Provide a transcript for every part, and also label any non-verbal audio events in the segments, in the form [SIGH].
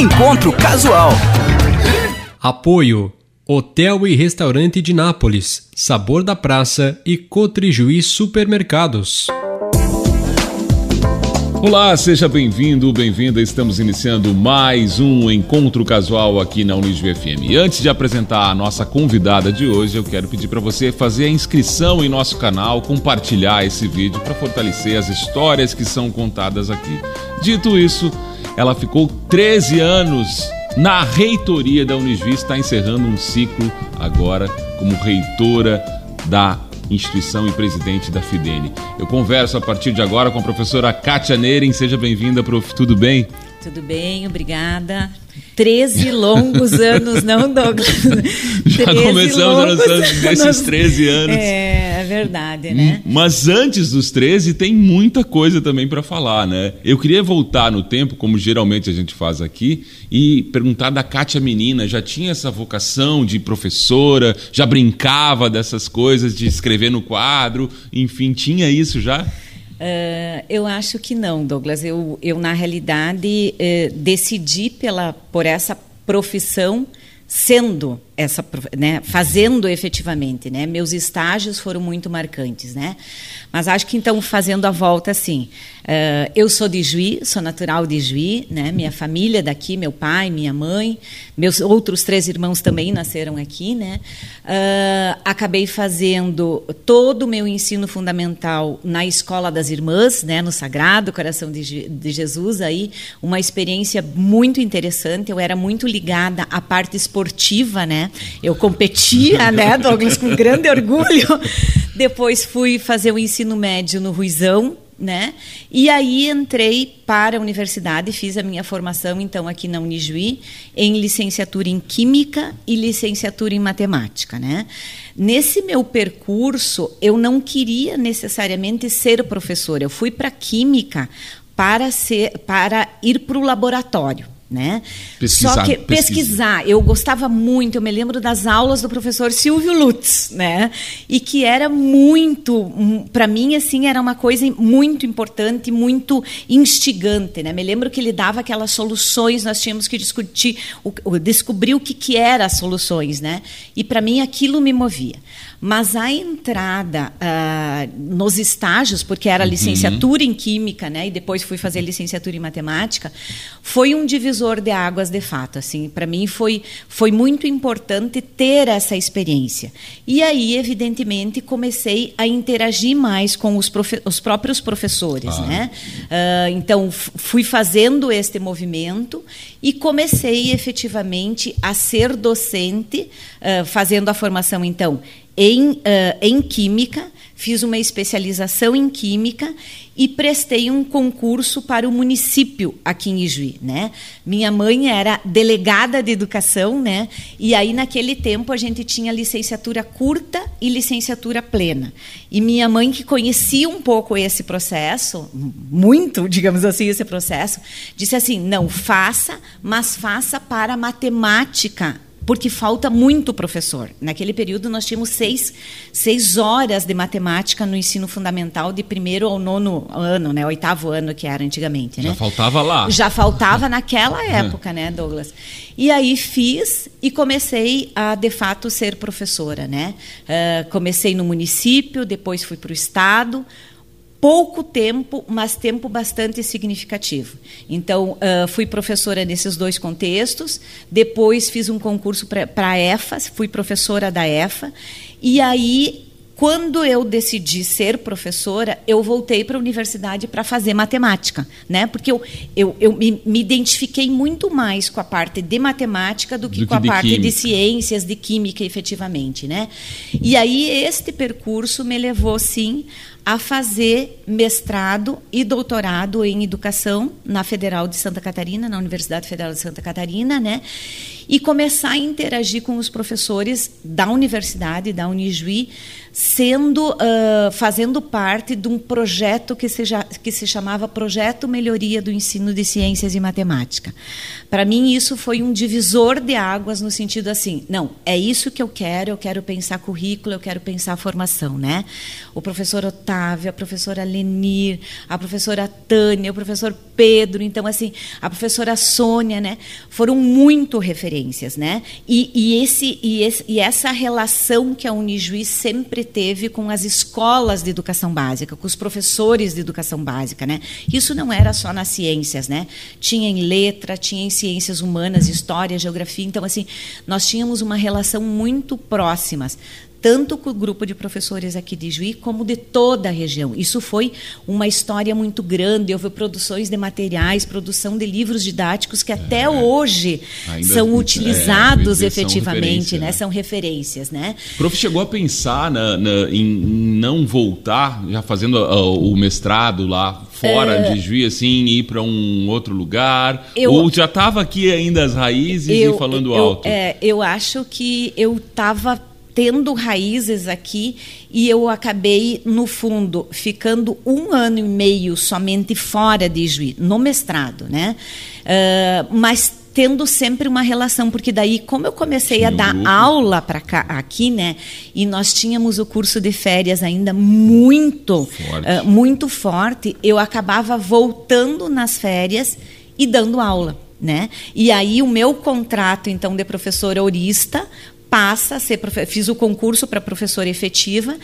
Encontro Casual. Apoio Hotel e Restaurante de Nápoles, Sabor da Praça e Cotrijuí Supermercados. Olá, seja bem-vindo, bem-vinda. Estamos iniciando mais um encontro casual aqui na Unisv FM. E antes de apresentar a nossa convidada de hoje, eu quero pedir para você fazer a inscrição em nosso canal, compartilhar esse vídeo para fortalecer as histórias que são contadas aqui. Dito isso, ela ficou 13 anos na reitoria da Unisv, está encerrando um ciclo agora como reitora da instituição e presidente da Fidene. Eu converso a partir de agora com a professora Kátia Neren. Seja bem-vinda, prof. Tudo bem? Tudo bem, obrigada. 13 longos [LAUGHS] anos, não, Douglas? Já começamos a noção desses 13 anos. É, é verdade, né? Mas antes dos 13 tem muita coisa também para falar, né? Eu queria voltar no tempo, como geralmente a gente faz aqui, e perguntar da Kátia Menina. Já tinha essa vocação de professora? Já brincava dessas coisas de escrever no quadro? Enfim, tinha isso já? Uh, eu acho que não, Douglas. Eu, eu na realidade, uh, decidi pela, por essa profissão sendo essa, né, fazendo efetivamente, né? Meus estágios foram muito marcantes, né? Mas acho que então fazendo a volta assim, uh, eu sou de Juí, sou natural de Juí, né? Minha família daqui, meu pai, minha mãe, meus outros três irmãos também nasceram aqui, né? Uh, acabei fazendo todo o meu ensino fundamental na escola das irmãs, né? No Sagrado Coração de, de Jesus, aí uma experiência muito interessante. Eu era muito ligada à parte esportiva, né? Eu competia, né, Douglas, com grande orgulho. Depois fui fazer o ensino médio no Ruizão, né? E aí entrei para a universidade, fiz a minha formação então aqui na Unijuí em licenciatura em química e licenciatura em matemática, né? Nesse meu percurso, eu não queria necessariamente ser professora. Eu fui para química para ser para ir para o laboratório né? Pesquisar, Só que pesquisa. pesquisar, eu gostava muito, eu me lembro das aulas do professor Silvio Lutz, né? E que era muito, para mim assim, era uma coisa muito importante, muito instigante, né? Me lembro que ele dava aquelas soluções, nós tínhamos que discutir, o, descobrir o que que eram as soluções, né? E para mim aquilo me movia. Mas a entrada uh, nos estágios, porque era Uhum. licenciatura em química, né, e depois fui fazer licenciatura em matemática, foi um divisor de águas de fato. Assim, para mim foi foi muito importante ter essa experiência. E aí, evidentemente, comecei a interagir mais com os, profe os próprios professores, Ah. né? Uh, então fui fazendo este movimento e comecei efetivamente a ser docente, uh, fazendo a formação então em, eh, em Química, fiz uma especialização em Química e prestei um concurso para o município aqui em Ijuí. Né? Minha mãe era delegada de educação, né? e aí naquele tempo a gente tinha licenciatura curta e licenciatura plena. E minha mãe, que conhecia um pouco esse processo, muito, digamos assim, esse processo, disse assim: não, faça, mas faça para matemática porque falta muito professor. Naquele período nós tínhamos seis, seis horas de matemática no ensino fundamental de primeiro ao nono ano, né, oitavo ano que era antigamente, Já né? faltava lá. Já faltava [LAUGHS] naquela época, né, Douglas? E aí fiz e comecei a de fato ser professora, né? Ah, comecei no município, depois fui para o estado pouco tempo, mas tempo bastante significativo. Então, uh, fui professora nesses dois contextos, depois fiz um concurso para a EFA, fui professora da EFA, e aí, quando eu decidi ser professora, eu voltei para a universidade para fazer matemática, né? porque eu, eu, eu me, me, identifiquei muito mais com a parte de matemática do que Do com que a parte química. de ciências, de química, efetivamente. Né? E aí, este percurso me levou, sim, a fazer mestrado e doutorado em educação na Federal de Santa Catarina, na Universidade Federal de Santa Catarina, né? E começar a interagir com os professores da universidade, da Unijuí, sendo uh, fazendo parte de um projeto que se, que se chamava Projeto Melhoria do Ensino de Ciências e Matemática. Para mim isso foi um divisor de águas no sentido assim, não, é isso que eu quero, eu quero pensar currículo, eu quero pensar formação, né? O professor Otávio A professora Lenir, a professora Tânia, o professor Pedro, então assim, a professora Sônia, né? Foram muito referências, né? E, e esse, e, esse, e essa relação que a Unijuí sempre teve com as escolas de educação básica, com os professores de educação básica, né? Isso não era só nas ciências, né? Tinha em letra, tinha em ciências humanas, história, geografia, então assim, nós tínhamos uma relação muito próximas tanto com o grupo de professores aqui de Juí, como de toda a região. Isso foi uma história muito grande. Houve produções de materiais, produção de livros didáticos que até é, hoje são é, utilizados é, efetivamente, são né? né? São referências, né? O prof chegou a pensar na, na, em não voltar, já fazendo uh, o mestrado lá fora é... de Juí, assim, ir para um outro lugar? Eu... Ou já estava aqui ainda as raízes eu, e falando eu, alto? É, eu acho que eu estava tendo raízes aqui e eu acabei, no fundo, ficando um ano e meio somente fora de Juiz, no mestrado, né? Uh, mas tendo sempre uma relação, porque daí, como eu comecei Tinha a dar um aula para cá, aqui, né, e nós tínhamos o curso de férias ainda muito forte. Uh, muito forte, eu acabava voltando nas férias e dando aula. Né? E aí o meu contrato então de professora orista passa a ser fiz o concurso para professora efetiva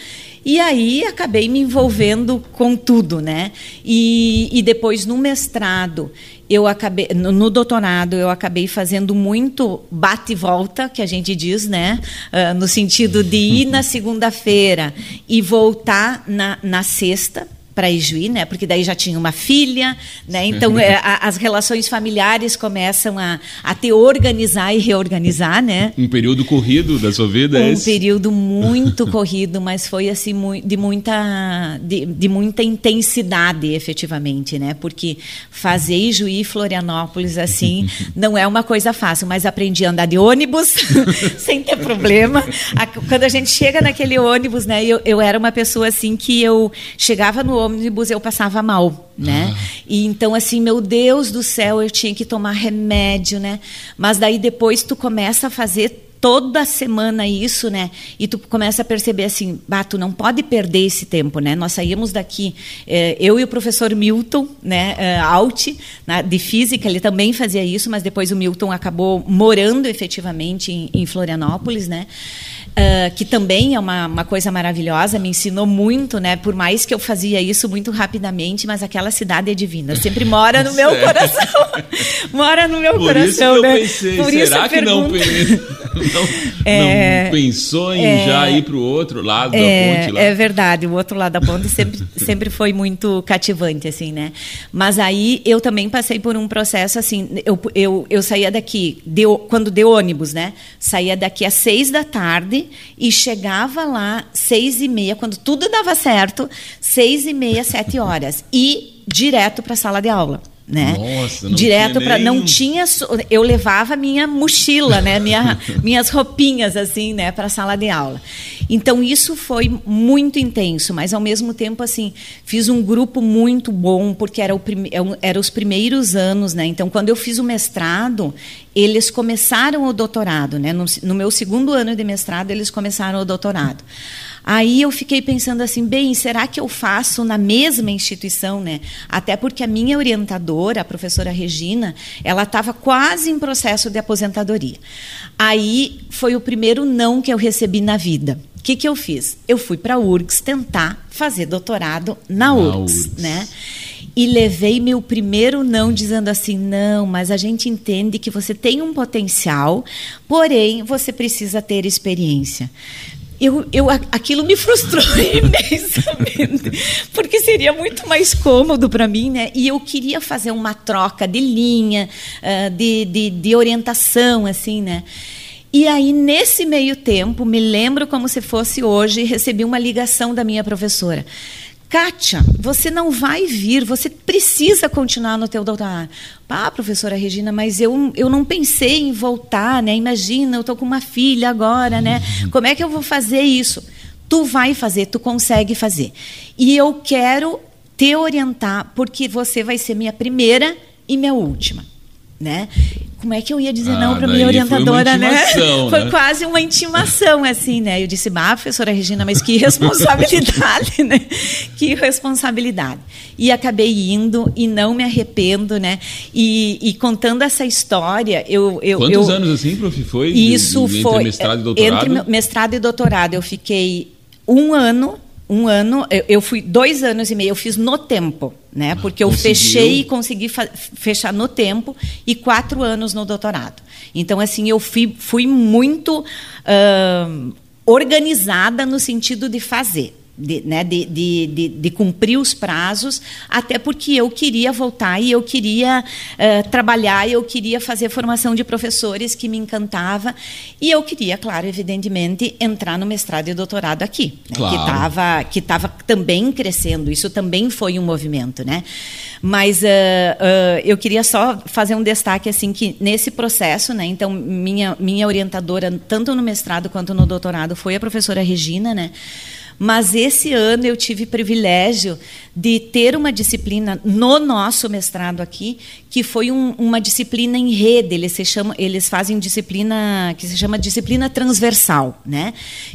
e aí acabei me envolvendo com tudo, né? E, e depois no mestrado eu acabei no, no, doutorado eu acabei fazendo muito bate e volta que a gente diz, né? Uh, no sentido de ir na segunda-feira e voltar na, na sexta para Ijuí, né? Porque daí já tinha uma filha, né? Então é, a, as relações familiares começam a, a te organizar e reorganizar, né? Um período corrido da sua vida, é Um período muito [LAUGHS] corrido, mas foi assim de muita de, de, muita intensidade, efetivamente, né? Porque fazer Ijuí e Florianópolis assim [LAUGHS] não é uma coisa fácil, mas aprendi a andar de ônibus [LAUGHS] sem ter problema. Quando a gente chega naquele ônibus, né? Eu, eu era uma pessoa assim que eu chegava no ônibus eu passava mal, né? Ah. E então assim, meu Deus do céu, eu tinha que tomar remédio, né? Mas daí depois tu começa a fazer toda semana isso, né? E tu começa a perceber assim, bah, tu não pode perder esse tempo, né? Nós saímos daqui, eh, eu e o professor Milton, né, eh, Alt, na, de física, ele também fazia isso, mas depois o Milton acabou morando efetivamente em, em Florianópolis, né? Uh, que também é uma, uma, coisa maravilhosa, me ensinou muito, né? Por mais que eu fazia isso muito rapidamente, mas aquela cidade é divina, sempre mora no [LAUGHS] meu coração. [LAUGHS] mora no meu Por coração, isso né? Eu pensei, Por será que não, [LAUGHS] não, é, não, pensou em é, já ir para o outro lado é, da ponte lá? É verdade, o outro lado da ponte sempre, sempre foi muito cativante, assim, né? Mas aí eu também passei por um processo assim, eu, eu, eu saía daqui, deu, quando deu ônibus, né? Saía daqui às seis da tarde e chegava lá seis e meia, quando tudo dava certo, seis e meia, sete horas. E direto para a sala de aula né? Nossa, não Direto para nem... não tinha eu levava minha mochila, né? Minha, [LAUGHS] minhas roupinhas assim, né, para a sala de aula. Então isso foi muito intenso, mas ao mesmo tempo assim, fiz um grupo muito bom porque era o prime... É era os primeiros anos, né? Então quando eu fiz o mestrado, eles começaram o doutorado, né? No, no meu segundo ano de mestrado, eles começaram o doutorado. Aí eu fiquei pensando assim, bem, será que eu faço na mesma instituição, né? Até porque a minha orientadora, a professora Regina, ela estava quase em processo de aposentadoria. Aí foi o primeiro não que eu recebi na vida. O que, que eu fiz? Eu fui para a URGS tentar fazer doutorado na, na URGS, URGS, né? E levei meu primeiro não dizendo assim, não, mas a gente entende que você tem um potencial, porém você precisa ter experiência eu, eu, aquilo me frustrou [LAUGHS] imensamente, porque seria muito mais cômodo para mim, né? E eu queria fazer uma troca de linha, uh, de, de, de orientação, assim, né? E aí, nesse meio tempo, me lembro como se fosse hoje, recebi uma ligação da minha professora. Kátia, você não vai vir, você precisa continuar no teu doutorado. Ah, professora Regina, mas eu, eu não pensei em voltar, né? Imagina, eu estou com uma filha agora, né? Como é que eu vou fazer isso? Tu vai fazer, tu consegue fazer. E eu quero te orientar, porque você vai ser minha primeira e minha última. Né? como é que eu ia dizer ah, não para minha orientadora, foi né? [LAUGHS] Foi né? quase uma intimação, assim, né? Eu disse, bah, professora Regina, mas que [LAUGHS] responsabilidade, [LAUGHS] né? Que responsabilidade. E acabei indo e não me arrependo, né? E, e contando essa história, eu. eu Quantos eu, anos assim, prof? Foi? Isso de, de, foi. Entre mestrado e doutorado? Entre mestrado e doutorado. Eu fiquei um ano um ano, eu, eu, fui dois anos e meio, eu fiz no tempo, né? Ah, Porque eu Conseguiu. fechei e consegui fechar no tempo e quatro anos no doutorado. Então, assim, eu fui, fui muito uh, organizada no sentido de fazer de, né, de, de, de, de, cumprir os prazos, até porque eu queria voltar e eu queria uh, trabalhar, eu queria fazer formação de professores que me encantava e eu queria, claro, evidentemente, entrar no mestrado e doutorado aqui, né, claro. que estava que tava também crescendo. Isso também foi um movimento, né? Mas uh, uh, eu queria só fazer um destaque assim que nesse processo, né? Então minha minha orientadora tanto no mestrado quanto no doutorado foi a professora Regina, né? Mas esse ano eu tive privilégio de ter uma disciplina no nosso mestrado aqui, que foi um, uma disciplina em rede. Eles, se chamam, eles fazem disciplina que se chama disciplina transversal, né?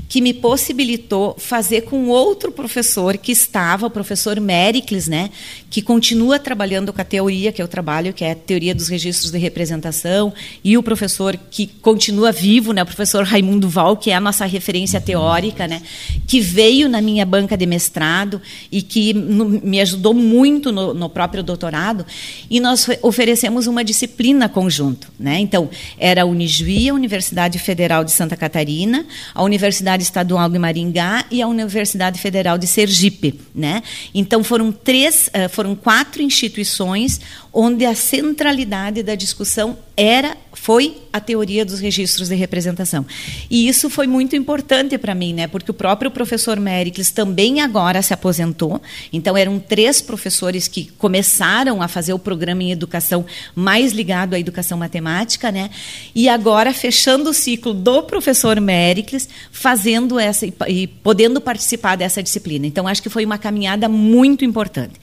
que me possibilitou fazer com outro professor que estava, o professor Mericles, né? que continua trabalhando com a teoria que eu trabalho, que é a teoria dos registros de representação, e o professor que continua vivo, né? o professor Raimundo Val, que é a nossa referência teórica, né? que veio na minha banca de mestrado e que no, me ajudou muito no, no, próprio doutorado, e nós oferecemos uma disciplina conjunto. Né? Então, era a Unijuí, a Universidade Federal de Santa Catarina, a Universidade Estadual de Maringá e a Universidade Federal de Sergipe. Né? Então, foram três, eh, foram quatro instituições onde a centralidade da discussão era foi a teoria dos registros de representação. E isso foi muito importante para mim, né? Porque o próprio professor Mericles também agora se aposentou. Então eram três professores que começaram a fazer o programa em educação mais ligado à educação matemática, né? E agora fechando o ciclo do professor Mericles, fazendo essa e, podendo participar dessa disciplina. Então acho que foi uma caminhada muito importante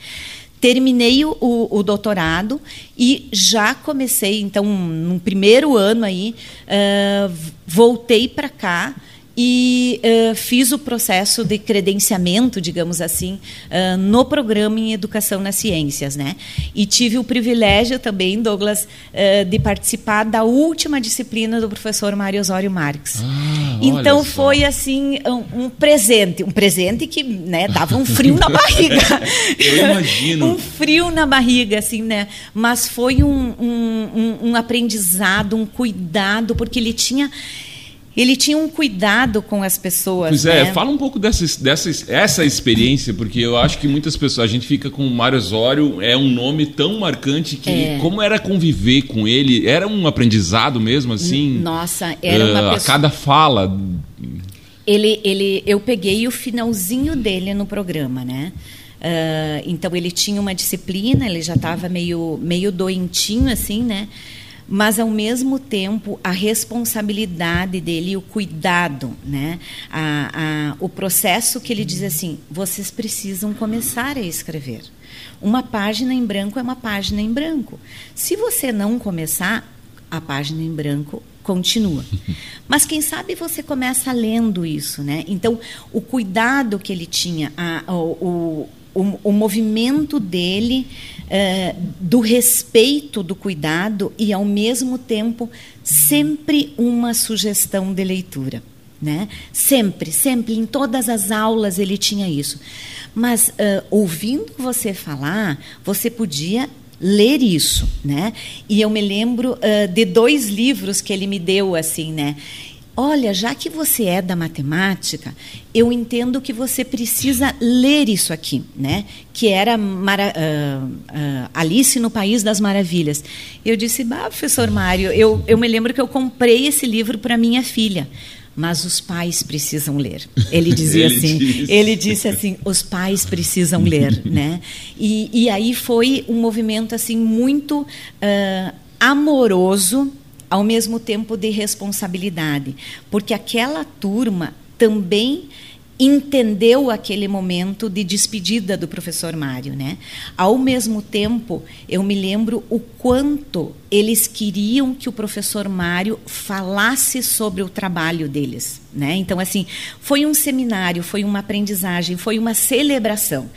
terminei o, o, doutorado e já comecei, então, no primeiro ano aí, uh, voltei para cá e uh, fiz o processo de credenciamento, digamos assim, uh, no programa em Educação nas Ciências. Né? E tive o privilégio também, Douglas, uh, de participar da última disciplina do professor Mário Osório Marques. Ah, então foi assim um, um, presente, um presente que né, dava um frio na barriga. [LAUGHS] Eu imagino. um frio na barriga, assim, né? Mas foi um, um, um aprendizado, um cuidado, porque ele tinha ele tinha um cuidado com as pessoas. Pois é, né? fala um pouco dessa, dessa essa experiência, porque eu acho que muitas pessoas, a gente fica com o Mário Osório, é um nome tão marcante que é. como era conviver com ele, era um aprendizado mesmo assim. Nossa, era uma uh, pessoa... A cada fala. Ele, ele, eu peguei o finalzinho dele no programa, né? Uh, então ele tinha uma disciplina, ele já estava meio, meio doentinho assim, né? Mas ao mesmo tempo a responsabilidade dele, o cuidado, né? A, a, o processo que ele diz assim: vocês precisam começar a escrever. Uma página em branco é uma página em branco. Se você não começar, a página em branco continua. [LAUGHS] Mas quem sabe você começa lendo isso, né? Então, o cuidado que ele tinha, a, o, o, o movimento dele é, do respeito, do cuidado e, ao mesmo tempo, sempre uma sugestão de leitura. Né? Sempre, sempre, em todas as aulas ele tinha isso. Mas, uh, ouvindo você falar, você podia ler isso, né? E eu me lembro uh, de dois livros que ele me deu, assim, né? Olha, já que você é da matemática, eu entendo que você precisa ler isso aqui, né? Que era Mara, uh, uh, Alice no País das Maravilhas. Eu disse, bah, professor Mário, eu, eu me lembro que eu comprei esse livro para minha filha mas os pais precisam ler. Ele dizia [LAUGHS] ele assim, disse. ele disse assim, os pais precisam ler, [LAUGHS] né? E, e aí foi um movimento assim muito uh, amoroso ao mesmo tempo de responsabilidade, porque aquela turma também entendeu aquele momento de despedida do professor Mário, né? Ao mesmo tempo, eu me lembro o quanto eles queriam que o professor Mário falasse sobre o trabalho deles, né? Então assim, foi um seminário, foi uma aprendizagem, foi uma celebração.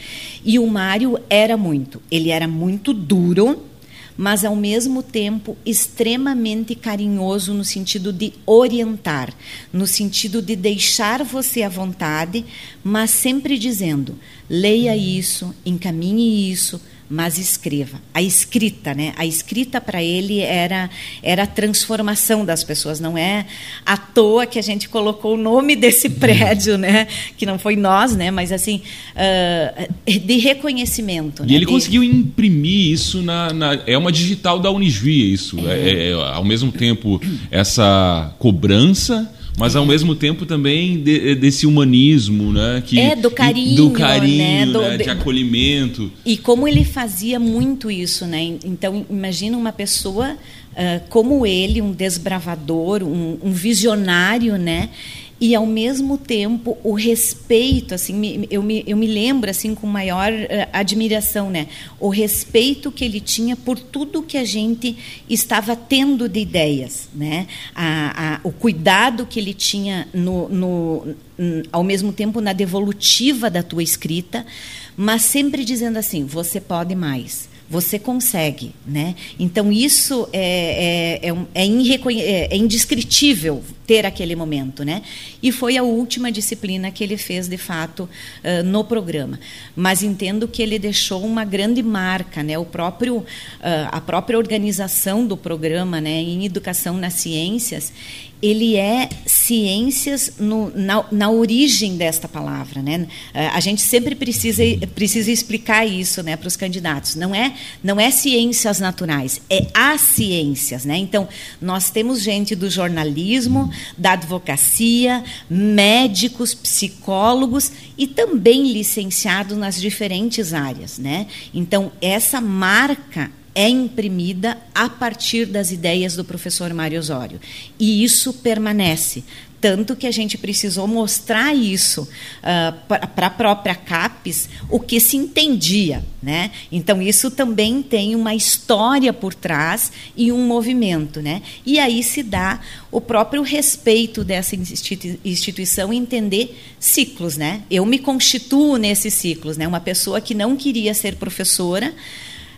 E o Mário era muito, ele era muito duro, mas ao mesmo tempo extremamente carinhoso no sentido de orientar, no sentido de deixar você à vontade, mas sempre dizendo: leia isso, encaminhe isso, mas escreva. A escrita, né? A escrita para ele era era a transformação das pessoas. Não é à toa que a gente colocou o nome desse prédio, né? Que não foi nós, né? Mas assim uh, de reconhecimento. E né? ele de... conseguiu imprimir isso na, na, é uma digital da Unisvia isso. É. É, é, ao mesmo tempo essa cobrança mas ao mesmo tempo também de, desse humanismo, né? Que, é, do carinho, do carinho, né? Do, né? de, de acolhimento. E como ele fazia muito isso, né? Então, imagina uma pessoa uh, como ele, um desbravador, um, um visionário, né? E ao mesmo tempo o respeito assim eu me, eu me lembro assim com maior uh, admiração né o respeito que ele tinha por tudo que a gente estava tendo de ideias né a, a, o cuidado que ele tinha no, no ao mesmo tempo na devolutiva da tua escrita mas sempre dizendo assim você pode mais você consegue, né? Então isso é, é, é, é, é indescritível ter aquele momento, né? E foi a última disciplina que ele fez de fato uh, no programa. Mas entendo que ele deixou uma grande marca, né? O próprio uh, a própria organização do programa, né? Em educação nas ciências, ele é ciências no, na, na, origem desta palavra, né? A gente sempre precisa precisa explicar isso, né, para os candidatos. Não é não é ciências naturais, é as ciências, né? Então nós temos gente do jornalismo, da advocacia, médicos, psicólogos e também licenciados nas diferentes áreas, né? Então essa marca é imprimida a partir das ideias do professor Mário Osório. E isso permanece. Tanto que a gente precisou mostrar isso uh, para a própria CAPES, o que se entendia. Né? Então, isso também tem uma história por trás e um movimento. Né? E aí se dá o próprio respeito dessa instituição entender ciclos. Né? Eu me constituo nesses ciclos. Né? Uma pessoa que não queria ser professora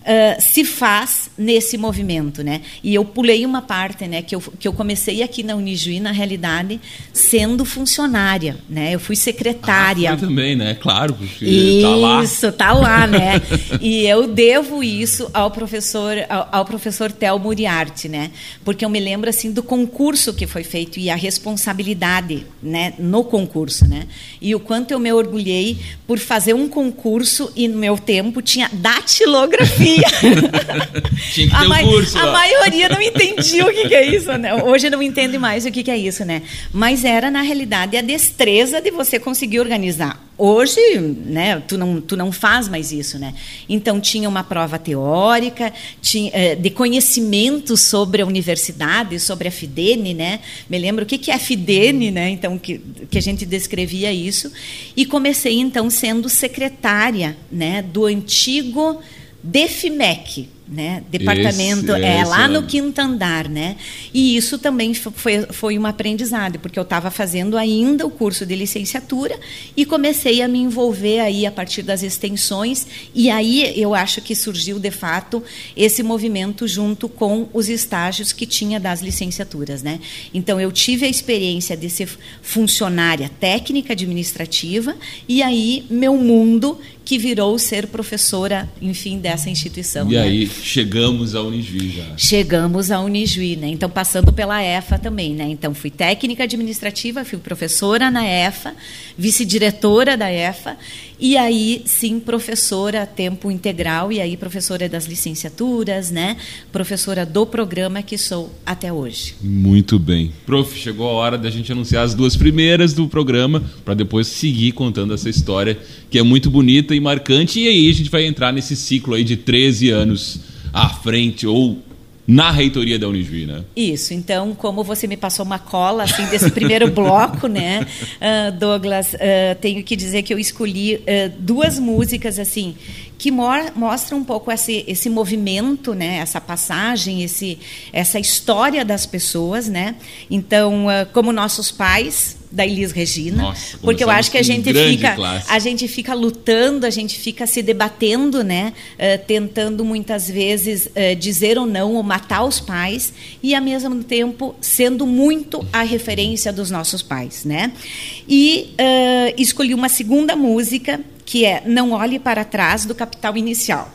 uh, se faz nesse movimento, né? E eu pulei uma parte, né? Que eu, que eu comecei aqui na Unijuí, na realidade, sendo funcionária, né? Eu fui secretária. Ah, também, né? Claro, porque isso, tá lá. Isso, tá lá, né? e eu devo isso ao professor, ao, ao professor Tel Muriarty, né? Porque eu me lembro assim do concurso que foi feito e a responsabilidade, né? No concurso, né? E o quanto eu me orgulhei por fazer um concurso e no meu tempo tinha datilografia [LAUGHS] Tinha que ter a, um curso. A maioria não entendia o que, que, é isso, né? [LAUGHS] Hoje não entende mais o que, que é isso, né? Mas era, na realidade, a destreza de você conseguir organizar. Hoje, né, tu não, tu não faz mais isso, né? Então, tinha uma prova teórica, tinha, eh, de conhecimento sobre a universidade, sobre a Fidene, né? Me lembro o que, que é a Fidene, né? Então, que, que a gente descrevia isso. E comecei, então, sendo secretária né, do antigo DEFIMEC, né? Departamento esse, é esse lá é. no quinto andar, né? E isso também foi, foi um aprendizado, porque eu estava fazendo ainda o curso de licenciatura e comecei a me envolver aí a partir das extensões e aí eu acho que surgiu de fato esse movimento junto com os estágios que tinha das licenciaturas, né? Então eu tive a experiência de ser funcionária técnica administrativa e aí meu mundo que virou ser professora, enfim, dessa instituição. E né? aí chegamos à Unijuí já. Chegamos à Unijuí, né? Então passando pela EFA também, né? Então fui técnica administrativa, fui professora na EFA, vice-diretora da EFA e aí sim professora a tempo integral e aí professora das licenciaturas, né? Professora do programa que sou até hoje. Muito bem. Prof, chegou a hora da gente anunciar as duas primeiras do programa para depois seguir contando essa história que é muito bonita e marcante e aí a gente vai entrar nesse ciclo aí de 13 anos à frente ou na reitoria da Unijuí, né? Isso. Então, como você me passou uma cola assim desse primeiro [LAUGHS] bloco, né, uh, Douglas, uh, tenho que dizer que eu escolhi uh, duas músicas assim que mostram um pouco esse, esse movimento, né, essa passagem, esse, essa história das pessoas, né. Então, como nossos pais da Elis Regina, Nossa, porque eu acho que a gente fica classe. a gente fica lutando, a gente fica se debatendo, né, uh, tentando muitas vezes uh, dizer ou não ou matar os pais e ao mesmo tempo sendo muito a referência dos nossos pais, né? E uh, escolhi uma segunda música que é Não Olhe para Trás do Capital Inicial.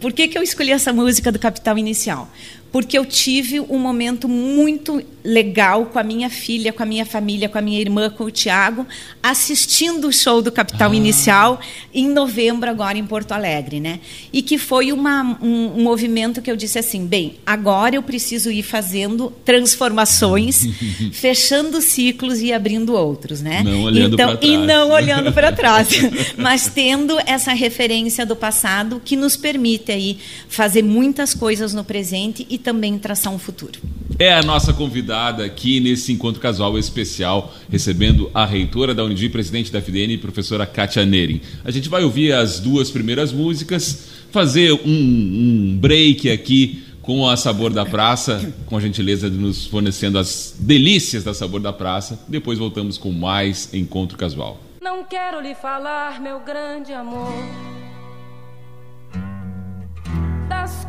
Por que, que eu escolhi essa música do Capital Inicial? Porque eu tive um momento muito legal com a minha filha, com a minha família, com a minha irmã, com o Tiago, assistindo o show do Capital ah. Inicial em novembro agora em Porto Alegre, né? E que foi uma, um, um, movimento que eu disse assim, bem, agora eu preciso ir fazendo transformações, [LAUGHS] fechando ciclos e abrindo outros, né? Não olhando então, e não olhando para [LAUGHS] trás, mas tendo essa referência do passado que nos permite aí fazer muitas coisas no presente e também traçar um futuro. É a nossa convidada aqui nesse encontro casual especial, recebendo a reitora da Unidir, presidente da FDN, professora Kátia Nering. A gente vai ouvir as duas primeiras músicas, fazer um, um break aqui com a Sabor da Praça, com a gentileza de nos fornecendo as delícias da Sabor da Praça. Depois voltamos com mais Encontro Casual. Não quero lhe falar, meu grande amor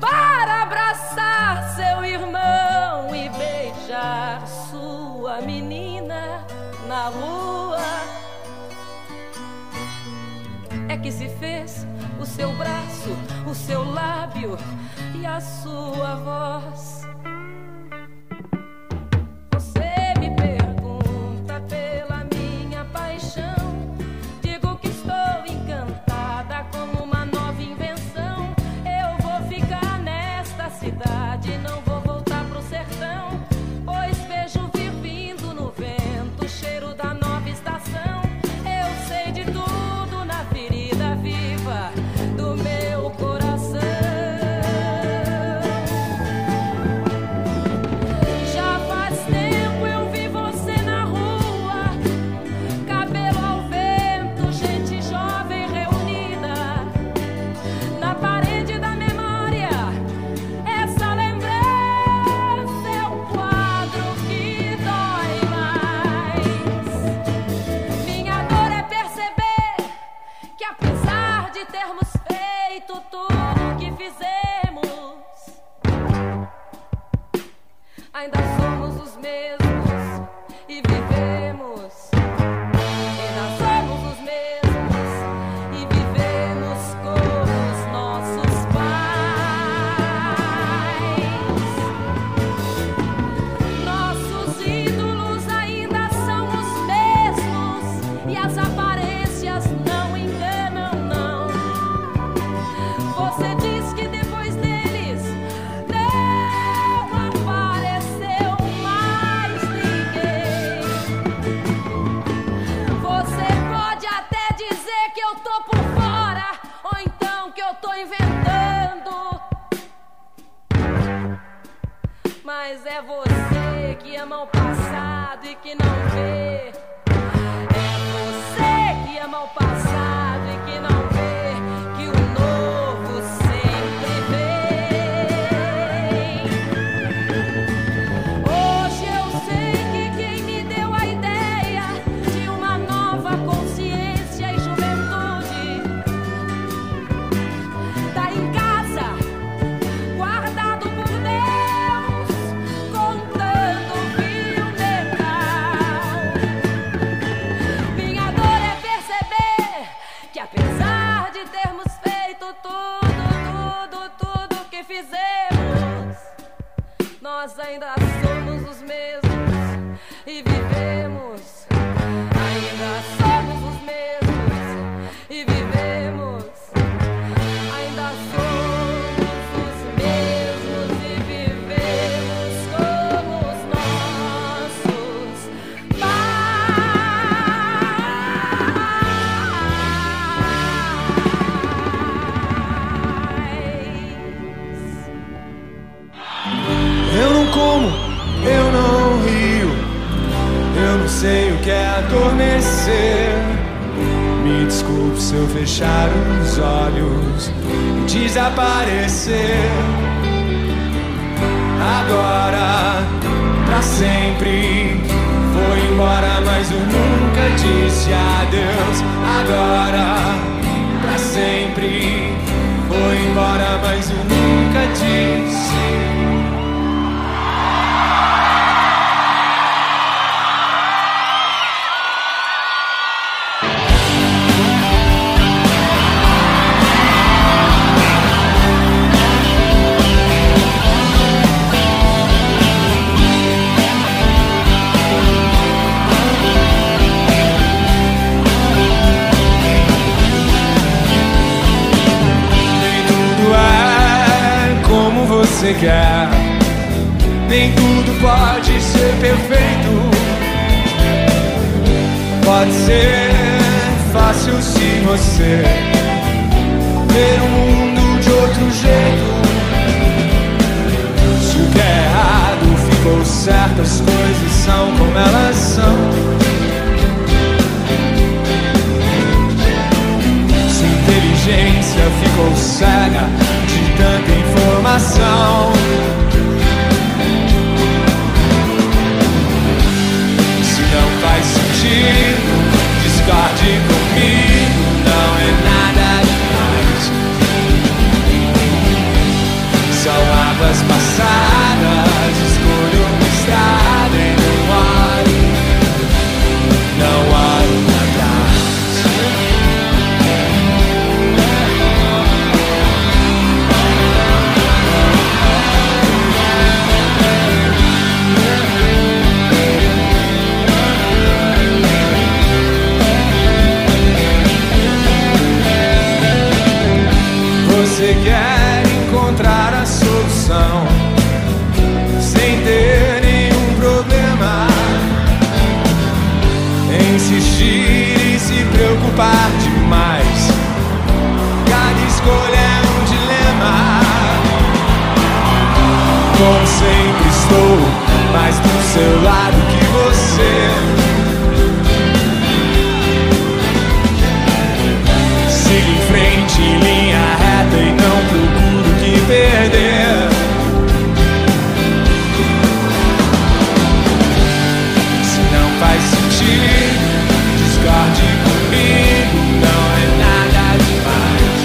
para abraçar seu irmão e beijar sua menina na rua. É que se fez o seu braço, o seu lábio e a sua voz. é você que ama o passado e que não vê. nós ainda somos os mesmos e vivemos ainda somos. quer adormecer. Me desculpe se eu fechar os olhos e desaparecer. Agora, pra sempre, foi embora, mas eu nunca disse adeus. Agora, pra sempre, foi embora, mas eu nunca disse. Nem tudo pode ser perfeito. Pode ser fácil se você ver o mundo de outro jeito. Se o que é errado ficou certo, as coisas são como elas são. Se inteligência ficou cega tanta informação. Se não faz sentido, discorde comigo, não é nada demais. São águas passadas. como sempre estou, mais do seu lado que você. Siga em frente em linha reta e não procuro o que perder. Se não faz sentido, discorde comigo, não é nada demais.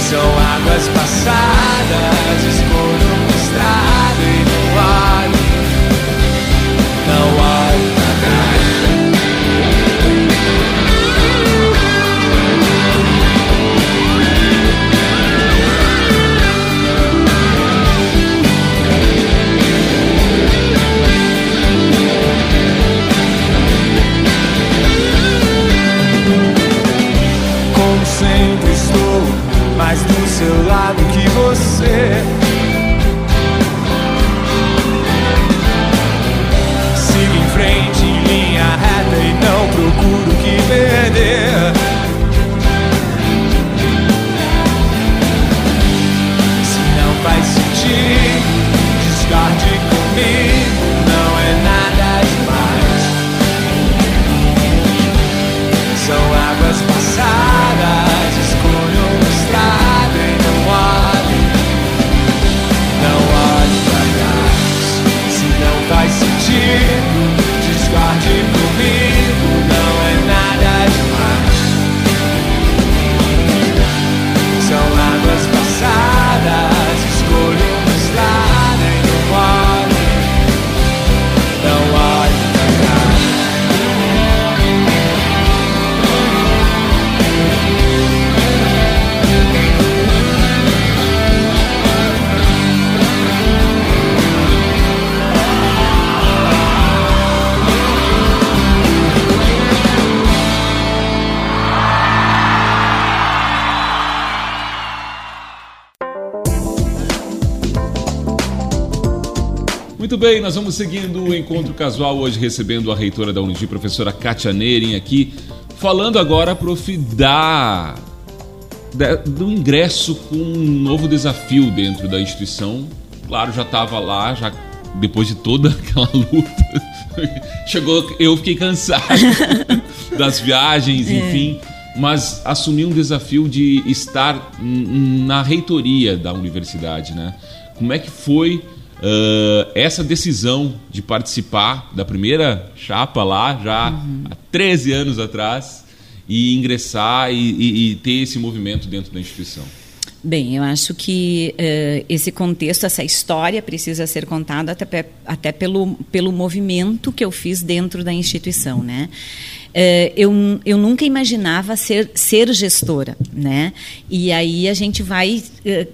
São águas passadas. seu lado que você siga em frente em linha reta e não procuro que perder. Se não faz sentido Muito bem, nós vamos seguindo o encontro casual hoje recebendo a reitora da Unigi, professora Kátia Neirin aqui, falando agora, prof, da, da, do ingresso com um novo desafio dentro da instituição. Claro, já estava lá, já depois de toda [LAUGHS] aquela luta. [LAUGHS] Chegou, eu fiquei cansado [LAUGHS] das viagens, é. enfim. É mas assumir um desafio de estar na reitoria da universidade, né? Como é que foi uh, essa decisão de participar da primeira chapa lá, já uhum. há 13 anos atrás, e ingressar e, e, e ter esse movimento dentro da instituição? Bem, eu acho que uh, esse contexto, essa história precisa ser contada até, até pelo, pelo movimento que eu fiz dentro da instituição, né? Uh, eu, eu nunca imaginava ser, ser gestora, né? E aí a gente vai uh,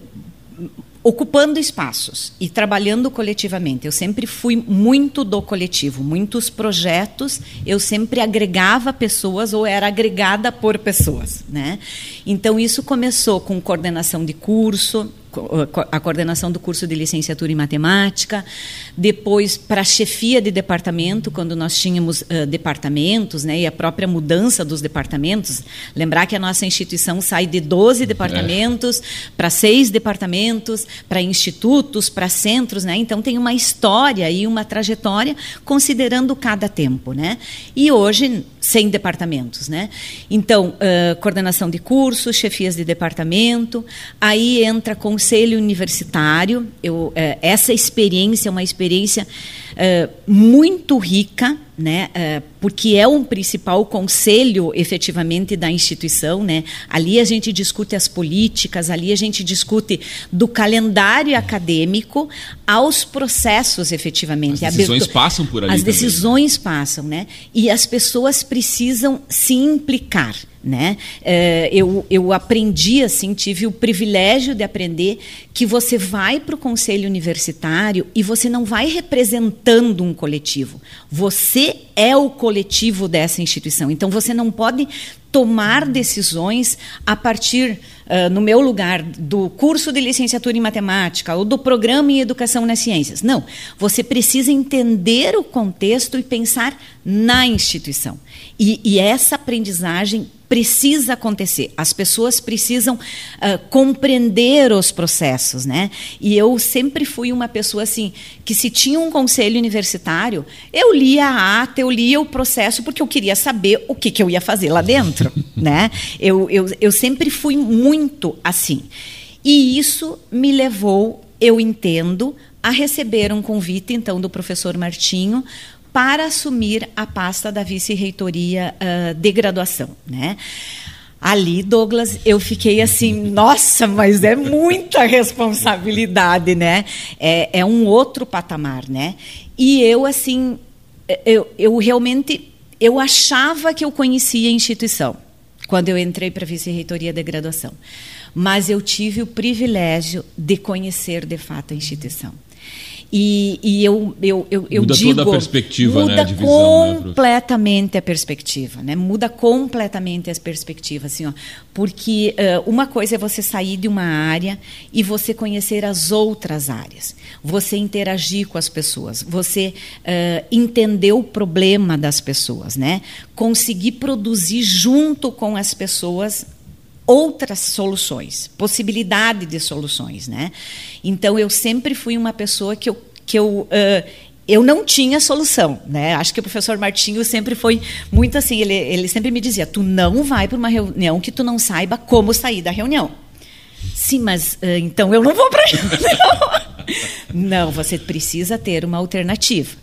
ocupando espaços e trabalhando coletivamente. Eu sempre fui muito do coletivo, muitos projetos eu sempre agregava pessoas ou era agregada por pessoas, né? Então isso começou com coordenação de curso, a coordenação do curso de licenciatura em matemática, depois para a chefia de departamento, quando nós tínhamos uh, departamentos, né, e a própria mudança dos departamentos. Lembrar que a nossa instituição sai de 12 departamentos é. para seis departamentos, para institutos, para centros, né? Então tem uma história e uma trajetória considerando cada tempo, né? E hoje 100 departamentos, né? Então, uh, coordenação de cursos, chefias de departamento, aí entra conselho universitário. Eu, uh, essa experiência é uma experiência uh, muito rica, né? Uh, porque é um principal conselho, efetivamente, da instituição, né? Ali a gente discute as políticas, ali a gente discute do calendário acadêmico aos processos, efetivamente. As decisões passam por ali. As também. decisões passam, né? E as pessoas precisam se implicar. Né? Uh, eu, eu aprendi assim, tive o privilégio de aprender que você vai para o conselho universitário e você não vai representando um coletivo. Você é o coletivo dessa instituição. Então você não pode tomar decisões a partir, uh, no meu lugar, do curso de licenciatura em matemática ou do programa em educação nas ciências. Não. Você precisa entender o contexto e pensar na instituição. E, e essa aprendizagem precisa acontecer. As pessoas precisam uh, compreender os processos, né? E eu sempre fui uma pessoa assim que se tinha um conselho universitário, eu lia a ata, eu lia o processo porque eu queria saber o que, que eu ia fazer lá dentro, [LAUGHS] né? Eu, eu, eu sempre fui muito assim. E isso me levou, eu entendo, a receber um convite então do professor Martinho para assumir a pasta da vice-reitoria uh, de graduação. Né? Ali, Douglas, eu fiquei assim, nossa, mas é muita responsabilidade, né? É, é um outro patamar, né? E eu, assim, eu, eu realmente, eu achava que eu conhecia a instituição quando eu entrei para a vice-reitoria de graduação. Mas eu tive o privilégio de conhecer, de fato, a instituição. E, e eu, eu, eu, eu muda digo. Muda toda a perspectiva, muda né? A divisão, né, completamente né, a perspectiva, né? Muda completamente as perspectivas, assim, ó. Porque uh, uma coisa é você sair de uma área e você conhecer as outras áreas. Você interagir com as pessoas, você uh, entender o problema das pessoas, né? Conseguir produzir junto com as pessoas outras soluções, possibilidade de soluções, né? Então eu sempre fui uma pessoa que eu, que eu uh, eu não tinha solução, né? Acho que o professor Martinho sempre foi muito assim, ele, ele sempre me dizia: "Tu não vai para uma reunião que tu não saiba como sair da reunião". Sim, mas uh, então eu não vou para [LAUGHS] reunião. não, você precisa ter uma alternativa.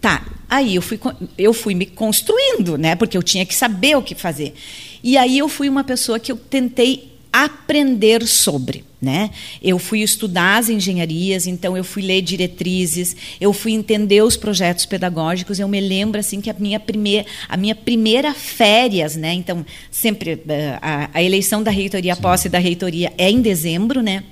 Tá, aí eu fui, eu fui me construindo, né? Porque eu tinha que saber o que fazer. E aí eu fui uma pessoa que eu tentei aprender sobre, né? Eu fui estudar as engenharias, então eu fui ler diretrizes, eu fui entender os projetos pedagógicos. Eu me lembro assim que a minha primeira, a minha primeira férias, né? Então sempre eh, a, a eleição da reitoria, a posse da reitoria é em dezembro, né?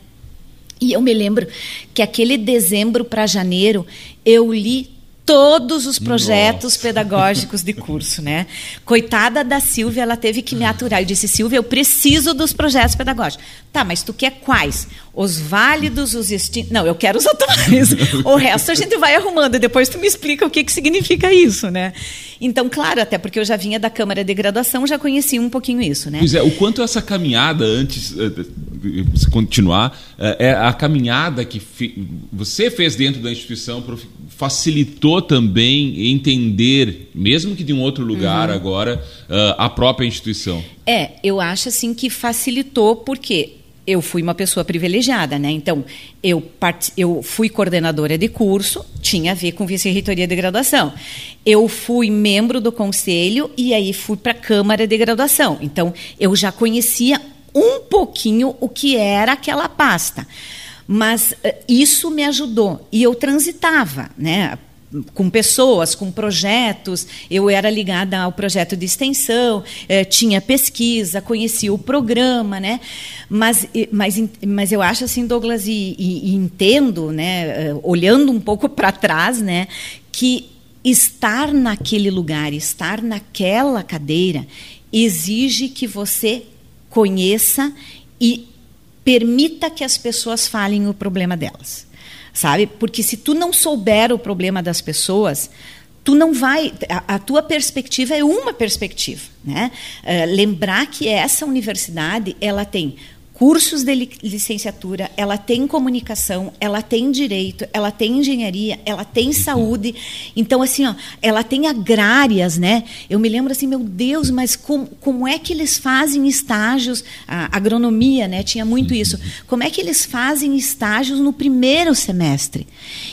E eu me lembro que aquele dezembro para janeiro eu li todos os projetos Nossa. pedagógicos de curso, né? Coitada da Silvia, ela teve que me aturar. Eu disse, Silvia, eu preciso dos projetos pedagógicos. Tá, mas tu quer quais? Os válidos, os extintos. Não, eu quero os atuais. o resto a gente vai arrumando. Depois tu me explica o que, que significa isso, né? Então, claro, até porque eu já vinha da Câmara de Graduação, já conhecia um pouquinho isso, né? Pois é, o quanto essa caminhada, antes eh, de continuar, eh, é a caminhada que você fez dentro da instituição facilitou também entender, mesmo que de um outro lugar uhum. agora, eh, a própria instituição? É, eu acho assim que facilitou porque eu fui uma pessoa privilegiada, né? Então, eu, part... eu fui coordenadora de curso, tinha a ver com vice-reitoria de graduação. Eu fui membro do conselho e aí fui para a Câmara de Graduação. Então, eu já conhecia um pouquinho o que era aquela pasta. Mas uh, isso me ajudou. E eu transitava, né? Com pessoas, com projetos. Eu era ligada ao projeto de extensão, eh, tinha pesquisa, conhecia o programa, né? Mas, mas, mas eu acho assim, Douglas, e, e, e entendo, né? Eh, olhando um pouco [LAUGHS] para trás, né? Que estar naquele lugar, estar naquela cadeira, exige que você conheça e permita que as pessoas falem o problema delas sabe? Porque se tu não souber o problema das pessoas, tu não vai a, a, tua perspectiva é uma perspectiva né uh, lembrar que essa universidade ela tem cursos de licenciatura, ela tem comunicação, ela tem direito, ela tem engenharia, ela tem uhum. saúde. Então, assim, ó, ela tem agrárias, né? Eu me lembro assim, meu Deus, mas com, como é que eles fazem estágios? A agronomia, né? Tinha muito uhum. isso. Como é que eles fazem estágios no primeiro semestre?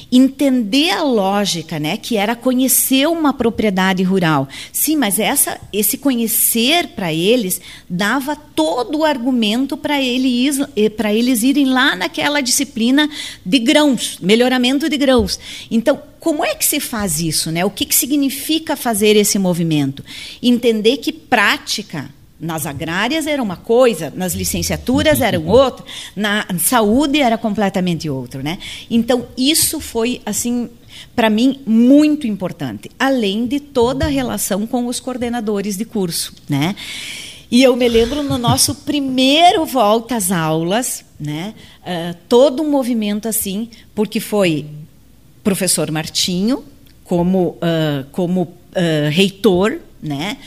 Entender a lógica, né? Que era conhecer uma propriedade rural. Sim, mas essa, esse conhecer para eles dava todo o argumento para eles ele para eles irem lá naquela disciplina de grãos, melhoramento de grãos. Então, como é que se faz isso? Né? O que, que significa fazer esse movimento? Entender que prática nas agrárias era uma coisa, nas licenciaturas era outra, na saúde era completamente outro, né? Então isso foi assim para mim muito importante, além de toda a relação com os coordenadores de curso, né? E eu me lembro no nosso primeiro volta às aulas, né? Uh, todo um movimento assim, porque foi professor Martinho como, uh, como uh, reitor, né?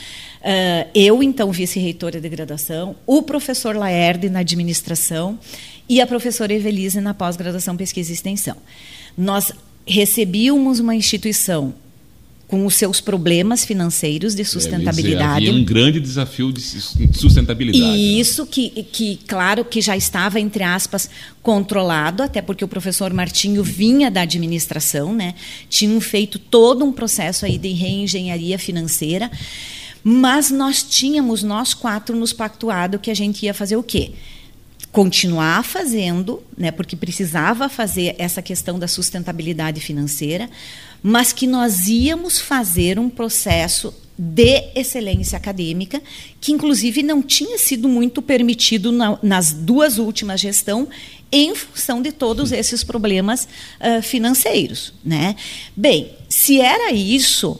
eu, então, vice-reitora de graduação, o professor Laerde na administração e a professora Evelise na pós-graduação, pesquisa e extensão. Nós recebíamos uma instituição com os seus problemas financeiros de sustentabilidade. É, havia um grande desafio de sustentabilidade. E né? isso que, que, claro, que já estava, entre aspas, controlado, até porque o professor Martinho vinha da administração, né? tinham feito todo um processo aí de reengenharia financeira, mas nós tínhamos, nós quatro, nos pactuado que a gente ia fazer o quê? continuar fazendo, né, porque precisava fazer essa questão da sustentabilidade financeira, mas que nós íamos fazer um processo de excelência acadêmica, que inclusive não tinha sido muito permitido na, nas duas últimas gestões, em função de todos esses problemas uh, financeiros. Né? Bem, se era isso,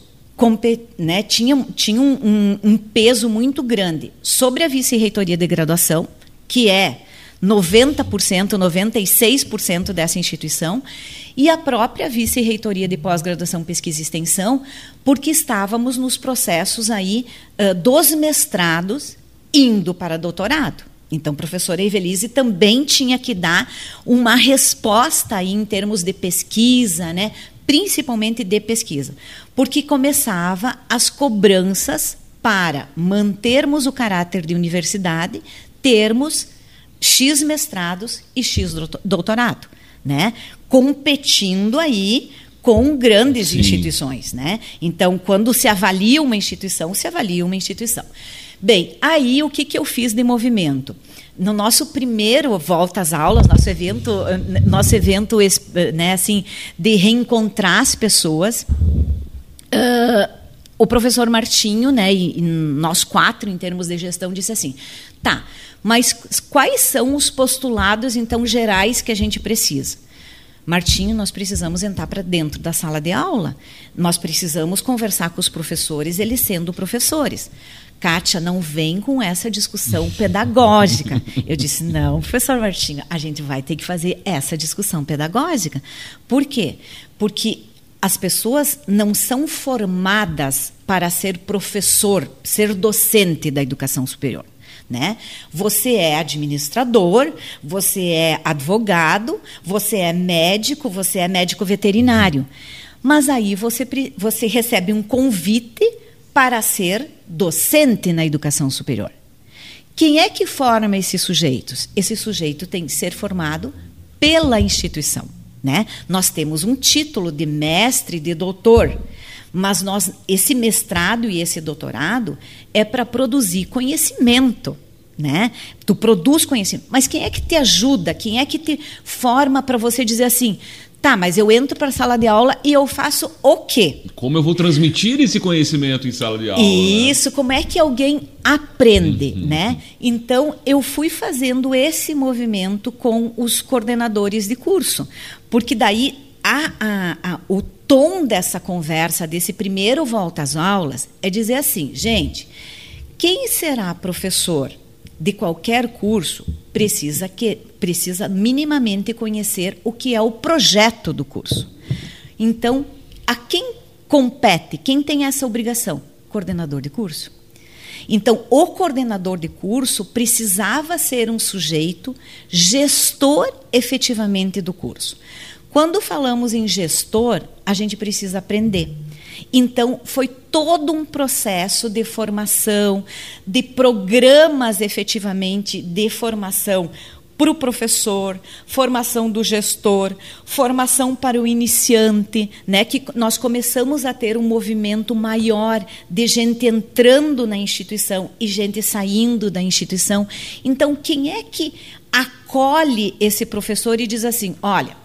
né, tinha, tinha um, um, um peso muito grande sobre a vice-reitoria de graduação, que é 90%, 96% dessa instituição, e a própria vice-reitoria de pós-graduação, pesquisa e extensão, porque estávamos nos processos aí uh, dos mestrados indo para doutorado. Então, professora Evelise também tinha que dar uma resposta aí em termos de pesquisa, né? principalmente de pesquisa, porque começava as cobranças para mantermos o caráter de universidade, termos X mestrados e X doutorado, né? Competindo aí com grandes Sim. instituições, né? Então, quando se avalia uma instituição, se avalia uma instituição. Bem, aí o que, que eu fiz de movimento? No nosso primeiro volta às aulas, nosso evento, nosso evento, né, assim, de reencontrar as pessoas, uh, o professor Martinho, né, e, e nós quatro em termos de gestão, disse assim, tá, mas quais são os postulados, então, gerais que a gente precisa? Martinho, nós precisamos entrar para dentro da sala de aula. Nós precisamos conversar com os professores, eles sendo professores. Kátia, não vem com essa discussão [LAUGHS] pedagógica. Eu disse, não, professor Martinho, a gente vai ter que fazer essa discussão pedagógica. Por quê? Porque as pessoas não são formadas para ser professor, ser docente da educação superior. Né? Você é administrador, você é advogado, você é médico, você é médico veterinário. Mas aí você, você recebe um convite para ser docente na educação superior. Quem é que forma esses sujeitos? Esse sujeito tem que ser formado pela instituição. Né? Nós temos um título de mestre, de doutor, mas nós, esse mestrado e esse doutorado é para produzir conhecimento. Né? Tu produz conhecimento, mas quem é que te ajuda? Quem é que te forma para você dizer assim: Tá, mas eu entro para a sala de aula e eu faço o quê? Como eu vou transmitir esse conhecimento em sala de aula? Né? Isso, né? como é que alguém aprende, uhum. né? Então, eu fui fazendo esse movimento com os coordenadores de curso, porque daí a, a, a, o tom dessa conversa, desse primeiro volta às aulas, é dizer assim, gente, quem será professor de qualquer curso precisa que precisa minimamente conhecer o que é o projeto do curso. Então, a quem compete, quem tem essa obrigação? Coordenador de curso. Então, o coordenador de curso precisava ser um sujeito gestor efetivamente do curso. Quando falamos em gestor, a gente precisa aprender. Então, foi todo um processo de formação, de programas efetivamente de formação para o professor, formação do gestor, formação para o iniciante, né? Que nós começamos a ter um movimento maior de gente entrando na instituição e gente saindo da instituição. Então, quem é que acolhe esse professor e diz assim: olha,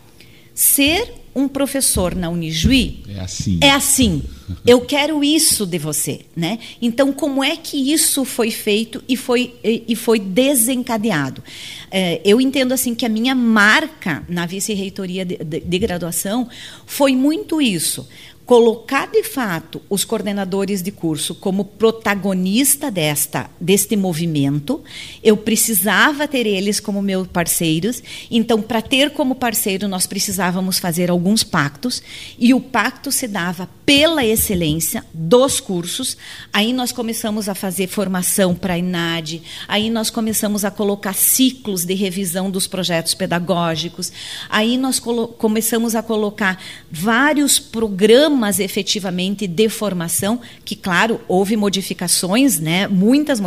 ser um professor na Unijuí é assim. É assim. Eu quero isso de você, né? Então, como é que isso foi feito e foi, e foi desencadeado? É, eu entendo assim que a minha marca na vice-reitoria de, de, de graduação foi muito isso colocar de fato os coordenadores de curso como protagonista desta deste movimento. Eu precisava ter eles como meus parceiros. Então, para ter como parceiro, nós precisávamos fazer alguns pactos e o pacto se dava pela excelência dos cursos. Aí nós começamos a fazer formação para a INAD, aí nós começamos a colocar ciclos de revisão dos projetos pedagógicos. Aí nós começamos a colocar vários programas programas efetivamente de formação, que, claro, houve modificações, né? muitas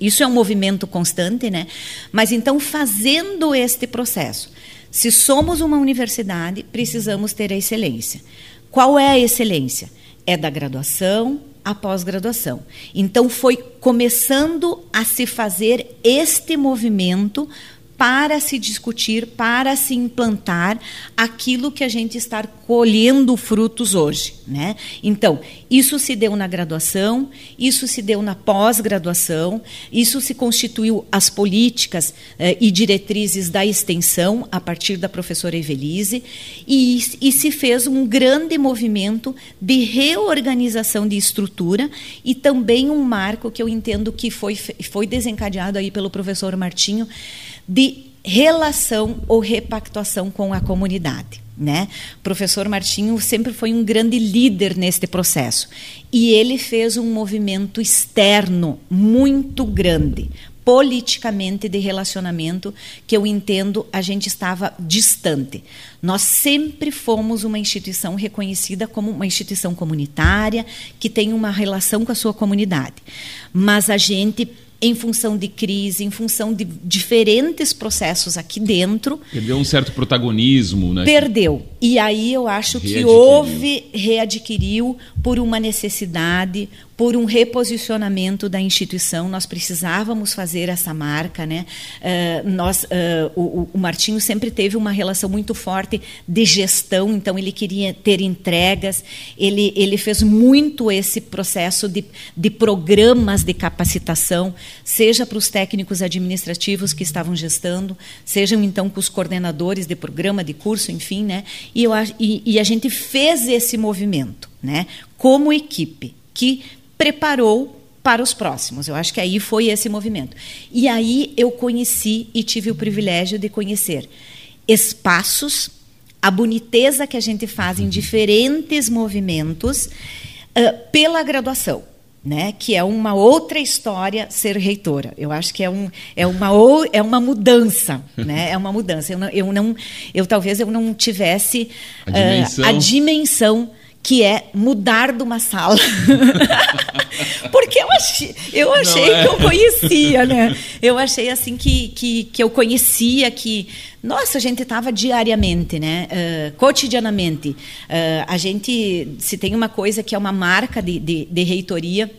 isso é um movimento constante, né? mas então, fazendo este processo, se somos uma universidade, precisamos ter a excelência. Qual é a excelência? É da graduação, a pós-graduação. Então, foi começando a se fazer este movimento para se discutir, para se implantar aquilo que a gente está colhendo frutos hoje. Né? Então, isso se deu na graduação, isso se deu na pós-graduação, isso se constituiu as políticas eh, e diretrizes da extensão a partir da professora Evelise, e, e se fez um grande movimento de reorganização de estrutura e também um marco que eu entendo que foi, foi desencadeado aí pelo professor Martinho, de relação ou repactuação com a comunidade. Né? O professor Martinho sempre foi um grande líder neste processo e ele fez um movimento externo muito grande, politicamente de relacionamento, que eu entendo a gente estava distante. Nós sempre fomos uma instituição reconhecida como uma instituição comunitária, que tem uma relação com a sua comunidade. Mas a gente em função de crise, em função de diferentes processos aqui dentro. Perdeu um certo protagonismo, né? Perdeu. E aí eu acho que houve, readquiriu por uma necessidade, por um reposicionamento da instituição. Nós precisávamos fazer essa marca, né? Uh, nós, uh, o, o Martinho sempre teve uma relação muito forte de gestão, então ele queria ter entregas. Ele, ele fez muito esse processo de, de programas de capacitação, seja para os técnicos administrativos que estavam gestando, sejam então com os coordenadores de programa, de curso, enfim, né? E, eu, e, e a gente fez esse movimento, né? Como equipe que preparou para os próximos. Eu acho que aí foi esse movimento. E aí eu conheci e tive o privilégio de conhecer espaços, a boniteza que a gente faz em diferentes movimentos uh, pela graduação. Né, que é uma outra história ser reitora. Eu acho que é, um, é, uma, é uma mudança, [LAUGHS] né? É uma mudança. Eu, não, eu, não, eu talvez eu não tivesse a dimensão, uh, a dimensão que é mudar de uma sala. [LAUGHS] Porque eu achei, eu achei é. que eu conhecia, né? Eu achei assim que, que, que eu conhecia, que, nossa, a gente estava diariamente, né? Uh, cotidianamente. Uh, a gente, se tem uma coisa que é uma marca de, de, de reitoria,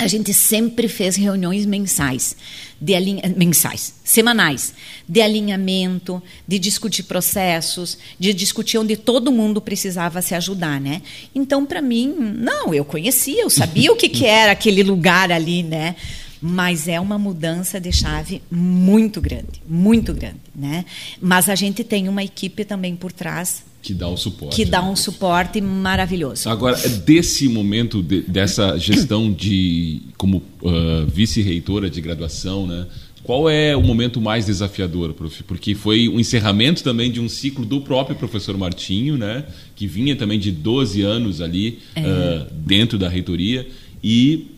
a gente sempre fez reuniões mensais, de alinha, mensais, semanais, de alinhamento, de discutir processos, de discutir onde todo mundo precisava se ajudar, né? Então, para mim, não, eu conhecia, eu sabia o que, que [LAUGHS] era aquele lugar ali, né? Mas é uma mudança de chave muito grande, muito grande, né? Mas a gente tem uma equipe também por trás que dá o suporte. Que dá né? um suporte maravilhoso. Agora, desse momento, de, dessa gestão de como uh, vice-reitora de graduação, né? Qual é o momento mais desafiador, prof? Porque foi o encerramento também de um ciclo do próprio professor Martinho, né? Que vinha também de 12 anos ali é. uh, dentro da reitoria e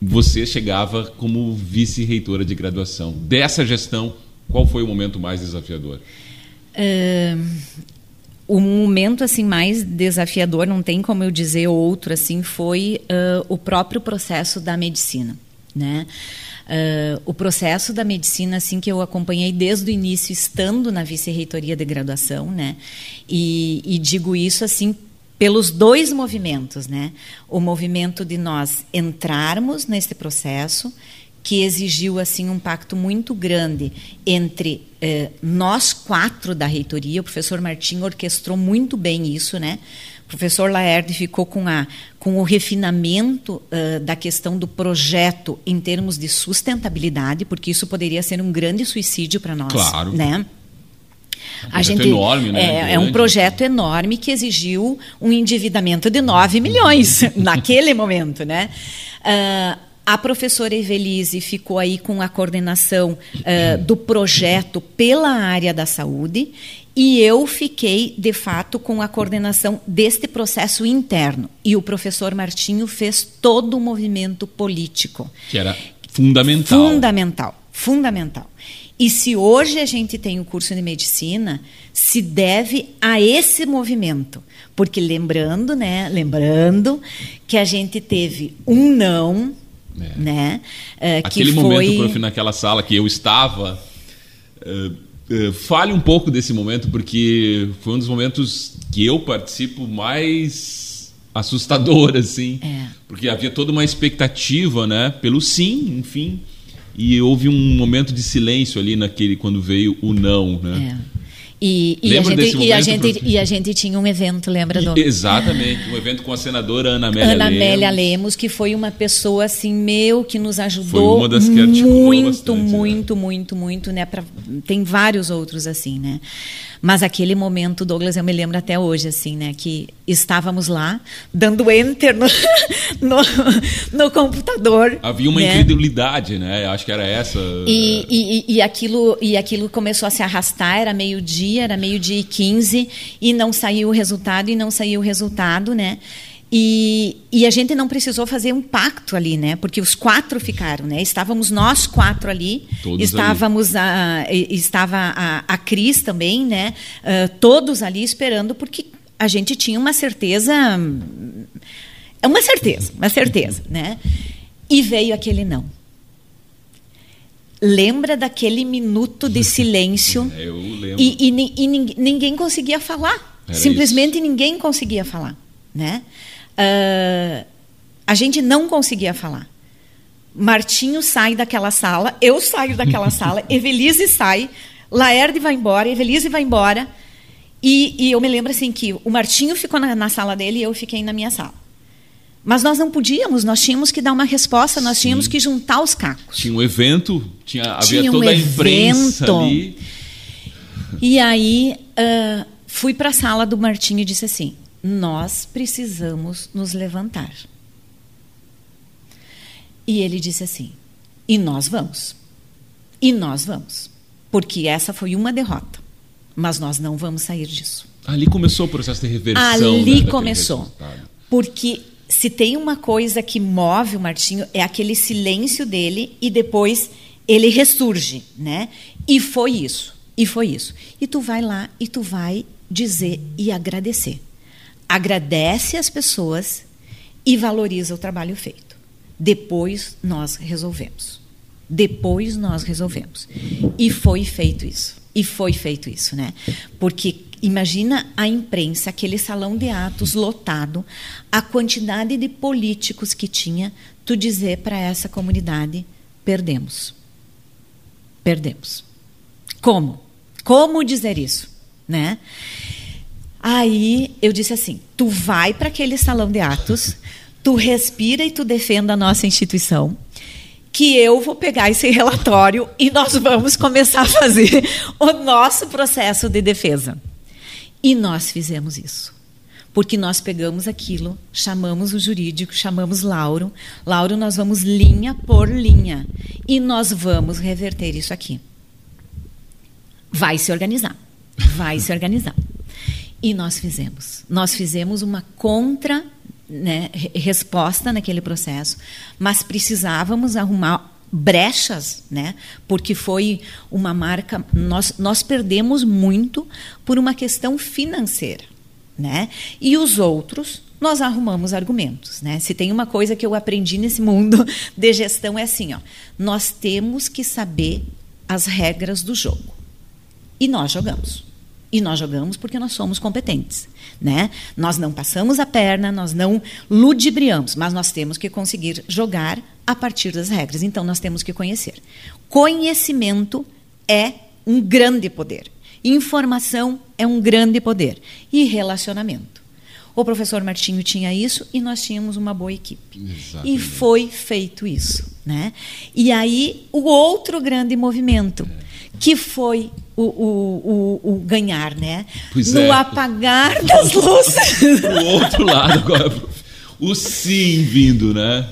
você chegava como vice-reitora de graduação. Dessa gestão, qual foi o momento mais desafiador? Uh, o momento assim mais desafiador, não tem como eu dizer outro assim, foi uh, o próprio processo da medicina, né? Uh, o processo da medicina, assim, que eu acompanhei desde o início, estando na vice-reitoria de graduação, né? E, e digo isso, assim, pelos dois movimentos, né? O movimento de nós entrarmos nesse processo que exigiu assim um pacto muito grande entre eh, nós quatro da reitoria. O professor Martim orquestrou muito bem isso, né? O professor Laerde ficou com, a, com o refinamento uh, da questão do projeto em termos de sustentabilidade, porque isso poderia ser um grande suicídio para nós, claro. né? É um a gente enorme, né? É, é, um projeto enorme que exigiu um endividamento de 9 milhões [LAUGHS] naquele momento, né? Uh, a professora Evelise ficou aí com a coordenação uh, do projeto pela área da saúde e eu fiquei, de fato, com a coordenação deste processo interno. E o professor Martinho fez todo o movimento político. Que era fundamental. Fundamental, fundamental. E se hoje a gente tem o curso de medicina, se deve a esse movimento. Porque lembrando, né, lembrando que a gente teve um não é. Né? Uh, Aquele foi... momento, prof, naquela sala que eu estava. Uh, uh, fale um pouco desse momento, porque foi um dos momentos que eu participo mais assustador, [LAUGHS] assim. É. Porque havia toda uma expectativa, né? Pelo sim, enfim. E houve um momento de silêncio ali naquele quando veio o não, né? É. E, e, a gente, e, a gente, e a gente tinha um evento, lembra, do Exatamente, um evento com a senadora Ana Amélia Ana Lemos. Amélia Lemos, que foi uma pessoa assim, meu, que nos ajudou foi uma das que muito, bastante, muito, né? muito, muito, né? Pra, tem vários outros assim, né? Mas aquele momento, Douglas, eu me lembro até hoje, assim, né? Que estávamos lá, dando enter no, [LAUGHS] no, no computador. Havia uma né? incredulidade, né? Acho que era essa. E, e, e, aquilo, e aquilo começou a se arrastar, era meio-dia, era meio-dia e 15, e não saiu o resultado, e não saiu o resultado, né? E, e, a gente não precisou fazer um pacto ali, né? Porque os quatro ficaram, né? Estávamos nós quatro ali, todos estávamos ali. A, estava a, a Cris também, né? Uh, todos ali esperando, porque a gente tinha uma certeza, é uma certeza, uma certeza, né? E veio aquele não. Lembra daquele minuto de [LAUGHS] silêncio? Eu lembro. E, e, e ninguém conseguia falar. Era Simplesmente isso. ninguém conseguia falar, né? Uh, a gente não conseguia falar. Martinho sai daquela sala, eu saio daquela [LAUGHS] sala, Evelise sai, Laerde vai embora, Evelise vai embora. E, e, eu me lembro assim que o Martinho ficou na, na, sala dele e eu fiquei na minha sala. Mas nós não podíamos, nós tínhamos que dar uma resposta, nós Sim. tínhamos que juntar os cacos. Tinha um evento, tinha, havia tinha toda um a imprensa evento. ali. E aí uh, fui para a sala do Martinho e disse assim: nós precisamos nos levantar. E ele disse assim: e nós vamos. E nós vamos. Porque essa foi uma derrota. Mas nós não vamos sair disso. Ali começou o processo de reversão. Ali né, começou. Porque se tem uma coisa que move o Martinho é aquele silêncio dele e depois ele ressurge, né? E foi isso. E foi isso. E tu vai lá e tu vai dizer e agradecer. Agradece as pessoas e valoriza o trabalho feito. Depois nós resolvemos. Depois nós resolvemos. E foi feito isso. E foi feito isso, né? Porque imagina a imprensa, aquele salão de atos lotado, a quantidade de políticos que tinha, tu dizer para essa comunidade: perdemos. Perdemos. Como? Como dizer isso, né? Aí eu disse assim: tu vai para aquele salão de atos, tu respira e tu defenda a nossa instituição, que eu vou pegar esse relatório e nós vamos começar a fazer o nosso processo de defesa. E nós fizemos isso. Porque nós pegamos aquilo, chamamos o jurídico, chamamos Lauro. Lauro, nós vamos linha por linha. E nós vamos reverter isso aqui. Vai se organizar. Vai se organizar. E nós fizemos. Nós fizemos uma contra né, resposta naquele processo, mas precisávamos arrumar brechas, né? Porque foi uma marca nós nós perdemos muito por uma questão financeira, né? E os outros nós arrumamos argumentos, né? Se tem uma coisa que eu aprendi nesse mundo [LAUGHS] de gestão é assim, ó, nós temos que saber as regras do jogo. E nós jogamos. E nós jogamos porque nós somos competentes. Né? Nós não passamos a perna, nós não ludibriamos, mas nós temos que conseguir jogar a partir das regras. Então, nós temos que conhecer. Conhecimento é um grande poder. Informação é um grande poder. E relacionamento. O professor Martinho tinha isso e nós tínhamos uma boa equipe. Exatamente. E foi feito isso. Né? E aí, o outro grande movimento. É que foi o, o, o, o ganhar, né? Pois no é. apagar das [LAUGHS] luzes. o outro lado agora, o sim vindo, né?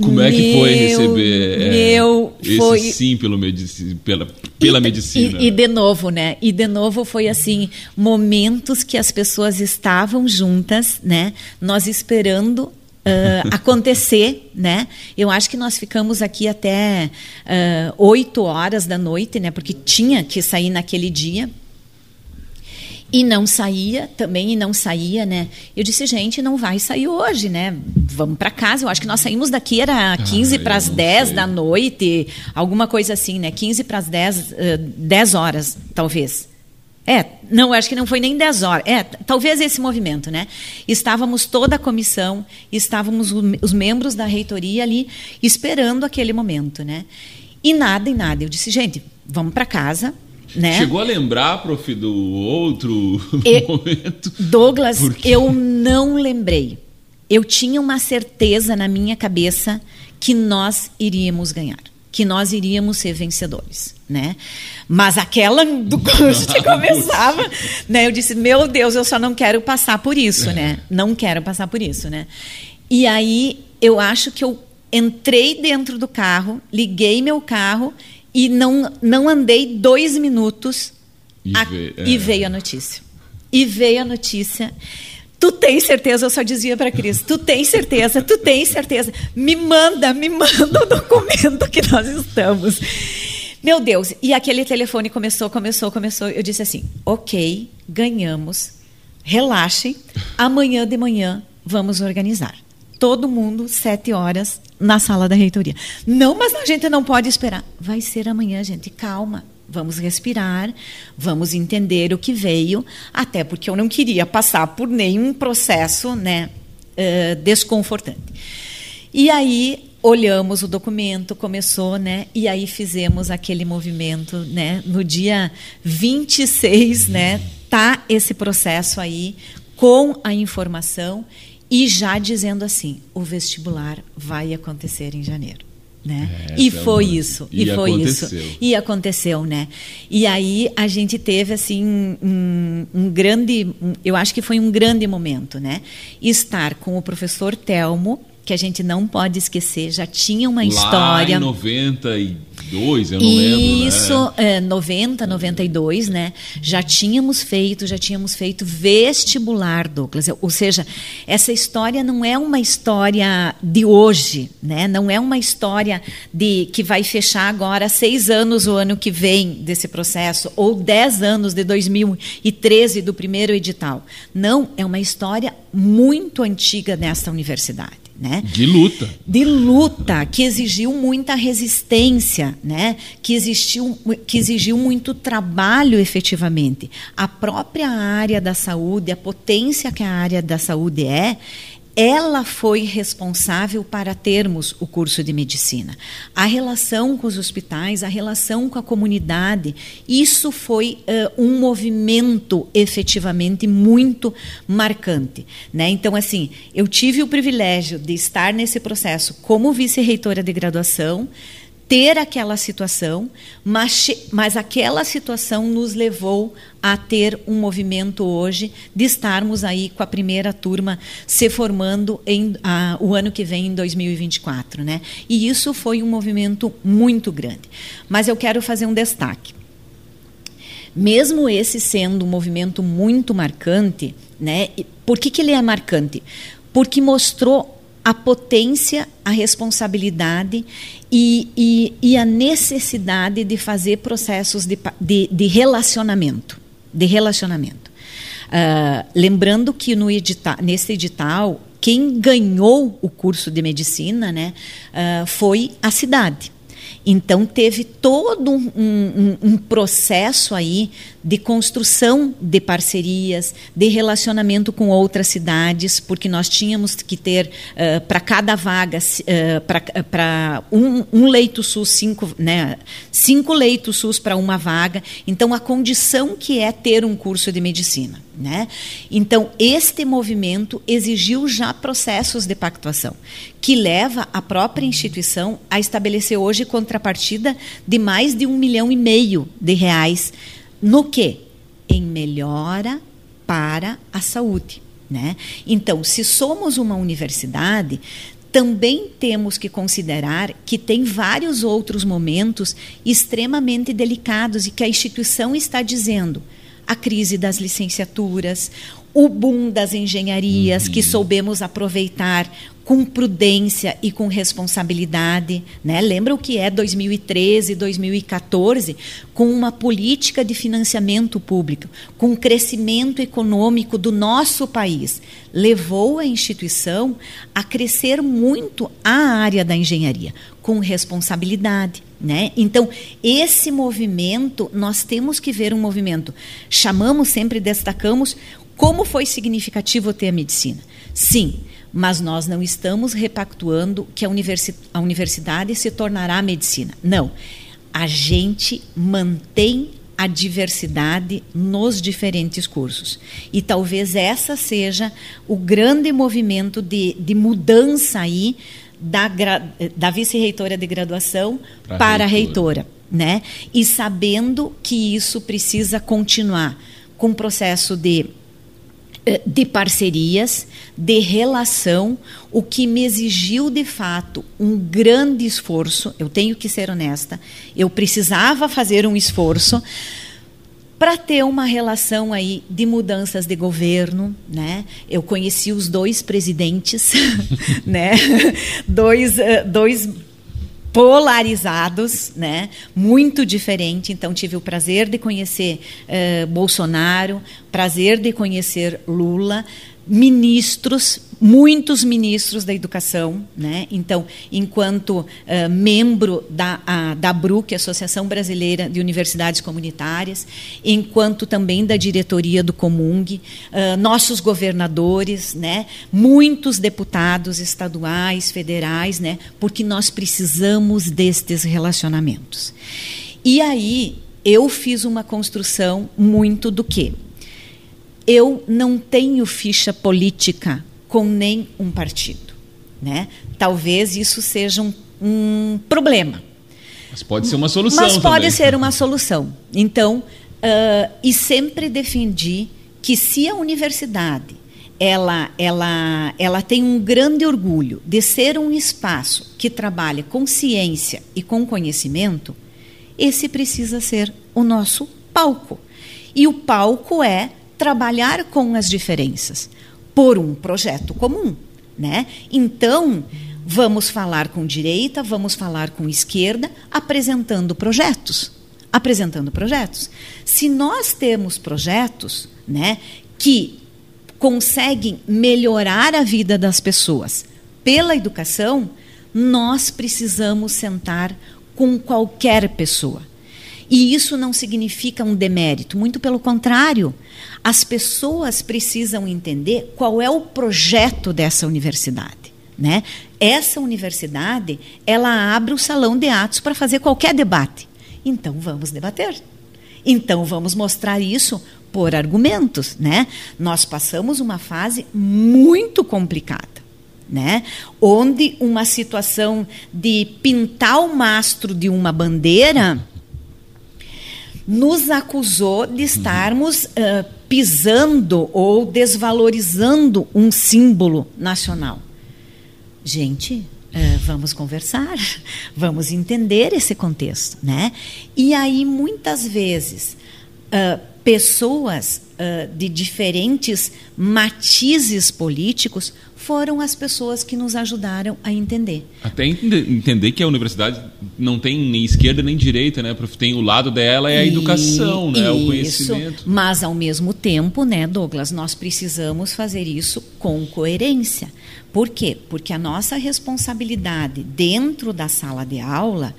Como é que foi receber é, meu, esse foi... sim pelo medici pela, pela e, medicina? E, e, de novo, né? E de novo foi assim, momentos que as pessoas estavam juntas, né? Nós esperando uh, acontecer, né? Eu acho que nós ficamos aqui até oito uh, horas da noite, né? Porque tinha que sair naquele dia. E não saía também, e não saía, né? Eu disse, gente, não vai sair hoje, né? Vamos para casa. Eu acho que nós saímos daqui, era 15 ah, para as 10 sei. da noite, alguma coisa assim, né? 15 para as 10, uh, 10 horas, talvez. É, não, acho que não foi nem 10 horas. É, talvez esse movimento, né? Estávamos toda a comissão, estávamos os membros da reitoria ali esperando aquele momento, né? E nada e nada. Eu disse, gente, vamos para casa, né? Chegou a lembrar, prof, do outro e, [LAUGHS] momento? Douglas, eu não lembrei. Eu tinha uma certeza na minha cabeça que nós iríamos ganhar que nós iríamos ser vencedores, né? Mas aquela do [LAUGHS] curso que começava, né? Eu disse, meu Deus, eu só não quero passar por isso, né? Não quero passar por isso, né? E aí eu acho que eu entrei dentro do carro, liguei meu carro e não não andei dois minutos e, a, é. e veio a notícia. E veio a notícia. Tu tem certeza? Eu só dizia para Cris: Tu tem certeza? Tu tem certeza? Me manda, me manda o documento que nós estamos. Meu Deus! E aquele telefone começou, começou, começou. Eu disse assim: Ok, ganhamos. Relaxem. Amanhã de manhã vamos organizar. Todo mundo, sete horas, na sala da reitoria. Não, mas a gente não pode esperar. Vai ser amanhã, gente. Calma. Vamos respirar, vamos entender o que veio, até porque eu não queria passar por nenhum processo né, uh, desconfortante. E aí olhamos o documento, começou, né? E aí fizemos aquele movimento, né? No dia 26, né? Tá esse processo aí com a informação e já dizendo assim, o vestibular vai acontecer em janeiro. Né? É, e foi isso, e, e foi aconteceu. isso, e aconteceu, né? E aí a gente teve assim um, um grande, um, eu acho que foi um grande momento, né? Estar com o professor Telmo, que a gente não pode esquecer, já tinha uma Lá história. Em 92, eu não lembro. né? Isso, é, 90, 92, né? Já tínhamos feito, já tínhamos feito vestibular, Douglas. Ou seja, essa história não é uma história de hoje, né? Não é uma história de que vai fechar agora seis anos o ano que vem desse processo, ou dez anos de 2013 do primeiro edital. Não, é uma história muito antiga nesta universidade. Né? De luta. De luta, que exigiu muita resistência, né? que, existiu, que exigiu muito trabalho efetivamente. A própria área da saúde, a potência que a área da saúde é, ela foi responsável para termos o curso de medicina. A relação com os hospitais, a relação com a comunidade, isso foi uh, um movimento efetivamente muito marcante. Né? Então, assim, eu tive o privilégio de estar nesse processo como vice-reitora de graduação ter aquela situação, mas, mas aquela situação nos levou a ter um movimento hoje de estarmos aí com a primeira turma se formando em, o ano que vem, em 2024. Né? E isso foi um movimento muito grande. Mas eu quero fazer um destaque. Mesmo esse sendo um movimento muito marcante, né? por que, que ele é marcante? Porque mostrou a potência, a responsabilidade e, e, e, a necessidade de fazer processos de, de, de relacionamento. De relacionamento. Uh, lembrando que no edita, nesse edital, quem ganhou o curso de medicina né, uh, foi a cidade. Então teve todo um, um, um, processo aí de construção de parcerias, de relacionamento com outras cidades, porque nós tínhamos que ter uh, para cada vaga, uh, para um, um, leito SUS, cinco, né, cinco leitos SUS para uma vaga. Então a condição que é ter um curso de medicina. Né? Então, este movimento exigiu já processos de pactuação, que leva a própria instituição a estabelecer hoje contrapartida de mais de um milhão e meio de reais no que? Em melhora para a saúde. Né? Então, se somos uma universidade, também temos que considerar que tem vários outros momentos extremamente delicados e que a instituição está dizendo a crise das licenciaturas, o boom das engenharias, uhum. que soubemos aproveitar com prudência e com responsabilidade. Né? Lembra o que é 2013, 2014, com uma política de financiamento público, com o crescimento econômico do nosso país. Levou a instituição a crescer muito a área da engenharia, com responsabilidade. Né? Então, esse movimento, nós temos que ver um movimento. Chamamos sempre, destacamos como foi significativo ter a medicina. Sim, mas nós não estamos repactuando que a, universi a universidade se tornará a medicina. Não. A gente mantém a diversidade nos diferentes cursos. E talvez essa seja o grande movimento de, de mudança aí da, da vice-reitora de graduação pra para a reitora. Né? E sabendo que isso precisa continuar com o processo de de parcerias, de relação, o que me exigiu de fato um grande esforço. Eu tenho que ser honesta, eu precisava fazer um esforço para ter uma relação aí de mudanças de governo, né? Eu conheci os dois presidentes, [LAUGHS] né? Dois, uh, dois polarizados, né? Muito diferente. Então tive o prazer de conhecer uh, Bolsonaro, prazer de conhecer Lula, ministros, muitos ministros da educação, né? Então, enquanto uh, membro da a, da BRUC, Associação Brasileira de Universidades Comunitárias, enquanto também da diretoria do Comung, uh, nossos governadores, né? Muitos deputados estaduais, federais, né? Porque nós precisamos destes relacionamentos. E aí eu fiz uma construção muito do que eu não tenho ficha política com nem um partido. Né? Talvez isso seja um, um problema. Mas pode ser uma solução. Mas pode também. ser uma solução. Então, uh, e sempre defendi que se a universidade ela, ela, ela tem um grande orgulho de ser um espaço que trabalha com ciência e com conhecimento, esse precisa ser o nosso palco. E o palco é trabalhar com as diferenças por um projeto comum, né? Então, vamos falar com direita, vamos falar com esquerda, apresentando projetos, apresentando projetos. Se nós temos projetos, né, que conseguem melhorar a vida das pessoas pela educação, nós precisamos sentar com qualquer pessoa. E isso não significa um demérito, muito pelo contrário. As pessoas precisam entender qual é o projeto dessa universidade. Né? Essa universidade, ela abre o salão de atos para fazer qualquer debate. Então vamos debater. Então vamos mostrar isso por argumentos, né? Nós passamos uma fase muito complicada, né? Onde uma situação de pintar o mastro de uma bandeira nos acusou de estarmos uh, pisando ou desvalorizando um símbolo nacional. Gente, uh, vamos conversar, [LAUGHS] vamos entender esse contexto, né? E aí muitas vezes uh, pessoas uh, de diferentes matizes políticos foram as pessoas que nos ajudaram a entender. Até entender que a universidade não tem nem esquerda nem direita, né? Tem o lado dela é a educação, né? Isso, o conhecimento. Mas ao mesmo tempo, né, Douglas, nós precisamos fazer isso com coerência. Por quê? Porque a nossa responsabilidade dentro da sala de aula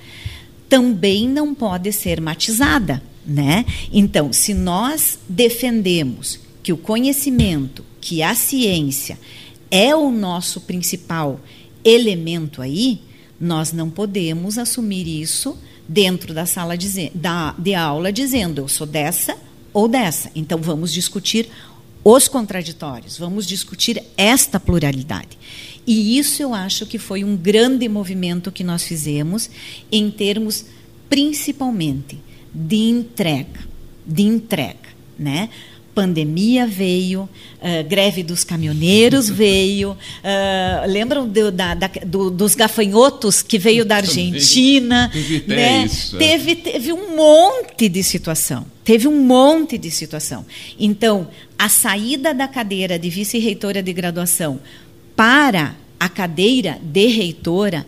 também não pode ser matizada né? Então, se nós defendemos que o conhecimento, que a ciência é o nosso principal elemento aí, nós não podemos assumir isso dentro da sala de, da, de aula dizendo eu sou dessa ou dessa. Então vamos discutir os contraditórios, vamos discutir esta pluralidade. E isso eu acho que foi um grande movimento que nós fizemos em termos principalmente de entrega, de entrega, né? Pandemia veio, uh, greve dos caminhoneiros [LAUGHS] veio. Uh, lembram do, da, da, do, dos gafanhotos que veio da Argentina? Né? isso, é. teve, teve um monte de situação. Teve um monte de situação. Então, a saída da cadeira de vice-reitora de graduação para a cadeira de reitora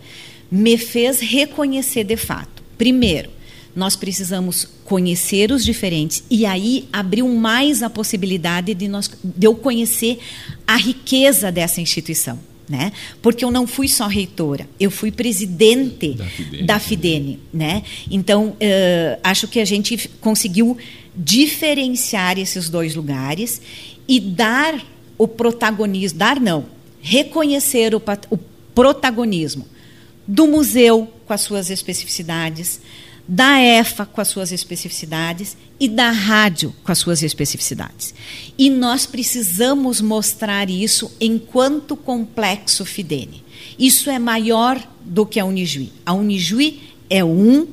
me fez reconhecer de fato. Primeiro, nós precisamos conhecer os diferentes e aí abriu mais a possibilidade de, nós, de eu conhecer a riqueza dessa instituição. Né? Porque eu não fui só reitora, eu fui presidente da Fidene, da Fidene né? Então, uh, acho que a gente conseguiu diferenciar esses dois lugares e dar o protagonismo, dar não, reconhecer o, o protagonismo do museu com as suas especificidades, da EFA com as suas especificidades e da rádio com as suas especificidades. E nós precisamos mostrar isso enquanto complexo Fidene. Isso é maior do que a Unijuí. A Unijuí é um,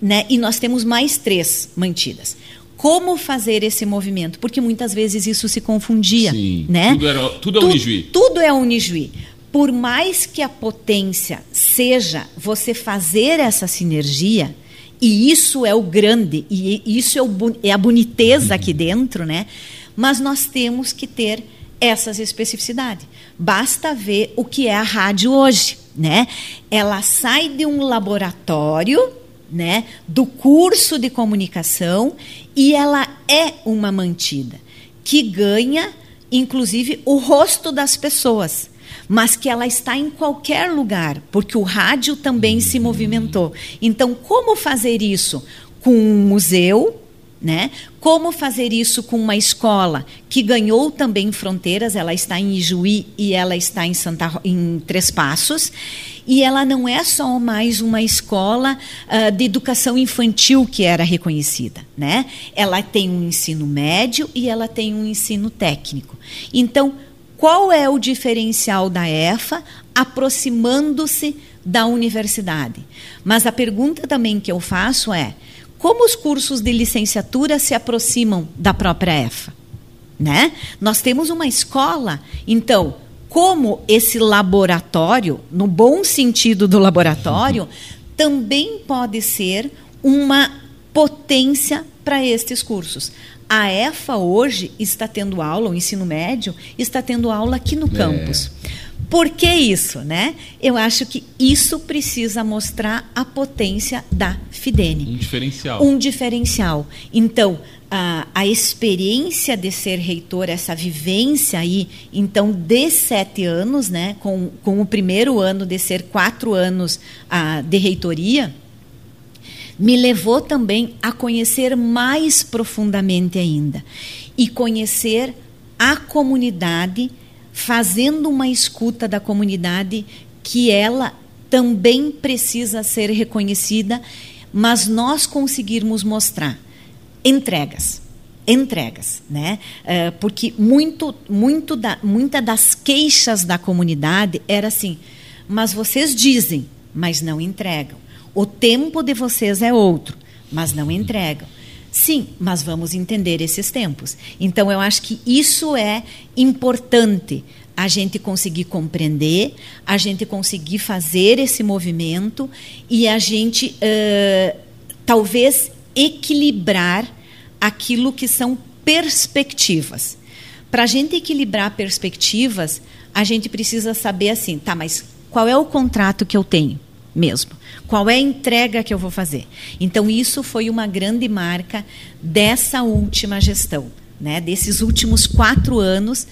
né, e nós temos mais três mantidas. Como fazer esse movimento? Porque muitas vezes isso se confundia. Sim, né? tudo, era, tudo é Unijuí. Tudo é Unijuí por mais que a potência seja você fazer essa sinergia, e isso é o grande, e isso é, o, é a boniteza aqui dentro, né? Mas nós temos que ter essas especificidades. Basta ver o que é a rádio hoje, né? Ela sai de um laboratório, né, do curso de comunicação e ela é uma mantida que ganha inclusive o rosto das pessoas mas que ela está em qualquer lugar, porque o rádio também se movimentou. Então, como fazer isso? Com um museu, né? Como fazer isso com uma escola que ganhou também fronteiras? Ela está em Ijuí e ela está em Santa em Três Passos. E ela não é só mais uma escola uh, de educação infantil que era reconhecida, né? Ela tem um ensino médio e ela tem um ensino técnico. Então, qual é o diferencial da EFA aproximando-se da universidade? Mas a pergunta também que eu faço é: como os cursos de licenciatura se aproximam da própria EFA? né? Nós temos uma escola, então, como esse laboratório, no bom sentido do laboratório, [LAUGHS] também pode ser uma potência para estes cursos. A EFA hoje está tendo aula, o ensino médio está tendo aula aqui no é. campus. Por que isso, né? Eu acho que isso precisa mostrar a potência da Fidene. Um diferencial. Um diferencial. Então, a, a experiência de ser reitor, essa vivência aí, então, de sete anos, né? Com, com o primeiro ano de ser quatro anos a, de reitoria, me levou também a conhecer mais profundamente ainda e conhecer a comunidade, fazendo uma escuta da comunidade que ela também precisa ser reconhecida, mas nós conseguirmos mostrar entregas entregas, né? Uh, porque muito, muito da, muita das queixas da comunidade era assim, mas vocês dizem, mas não entregam. O tempo de vocês é outro, mas não entregam. Sim, mas vamos entender esses tempos. Então, eu acho que isso é importante a gente conseguir compreender, a gente conseguir fazer esse movimento e a gente uh, talvez equilibrar aquilo que são perspectivas. Para a gente equilibrar perspectivas, a gente precisa saber assim, tá, mas qual é o contrato que eu tenho? Mesmo. Qual é a entrega que eu vou fazer? Então, isso foi uma grande marca dessa última gestão, né? desses últimos quatro anos,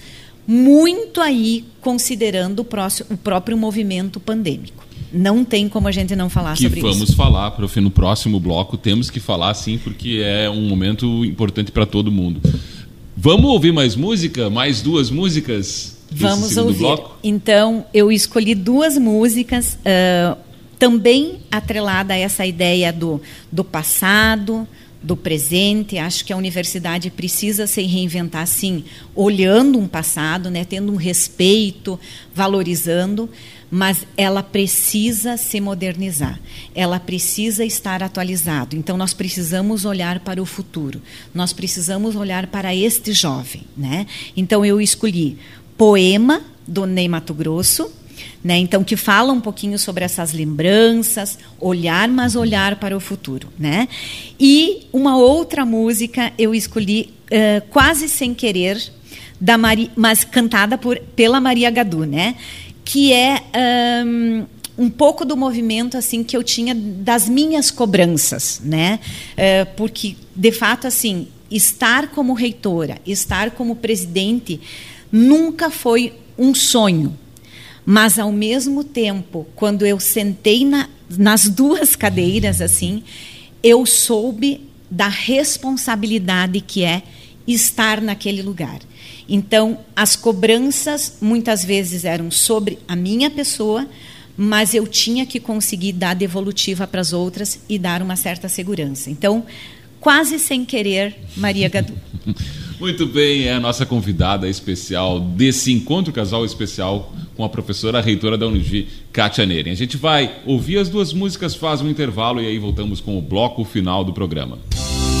muito aí considerando o, próximo, o próprio movimento pandêmico. Não tem como a gente não falar que sobre vamos isso. Vamos falar, prof, no próximo bloco. Temos que falar sim, porque é um momento importante para todo mundo. Vamos ouvir mais música? Mais duas músicas? Vamos ouvir. Bloco? Então, eu escolhi duas músicas. Uh, também atrelada a essa ideia do, do passado, do presente. Acho que a universidade precisa se reinventar, sim, olhando um passado, né, tendo um respeito, valorizando, mas ela precisa se modernizar. Ela precisa estar atualizado. Então nós precisamos olhar para o futuro. Nós precisamos olhar para este jovem, né? Então eu escolhi Poema do Ney Mato Grosso né? Então, que fala um pouquinho sobre essas lembranças, olhar, mas olhar para o futuro. Né? E uma outra música eu escolhi uh, quase sem querer, da Mari, mas cantada por, pela Maria Gadu, né? que é um, um pouco do movimento assim que eu tinha das minhas cobranças, né? Uh, porque de fato assim estar como reitora, estar como presidente nunca foi um sonho, mas ao mesmo tempo, quando eu sentei na, nas duas cadeiras assim, eu soube da responsabilidade que é estar naquele lugar. Então, as cobranças muitas vezes eram sobre a minha pessoa, mas eu tinha que conseguir dar devolutiva para as outras e dar uma certa segurança. Então, quase sem querer, Maria Gadu. [LAUGHS] Muito bem, é a nossa convidada especial desse encontro casal especial com a professora reitora da Univi, Kátia Neren. A gente vai ouvir as duas músicas, faz um intervalo e aí voltamos com o bloco final do programa. Eu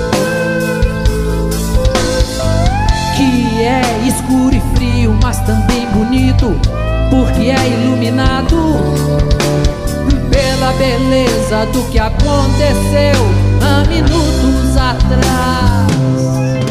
É escuro e frio, mas também bonito, porque é iluminado pela beleza do que aconteceu há minutos atrás.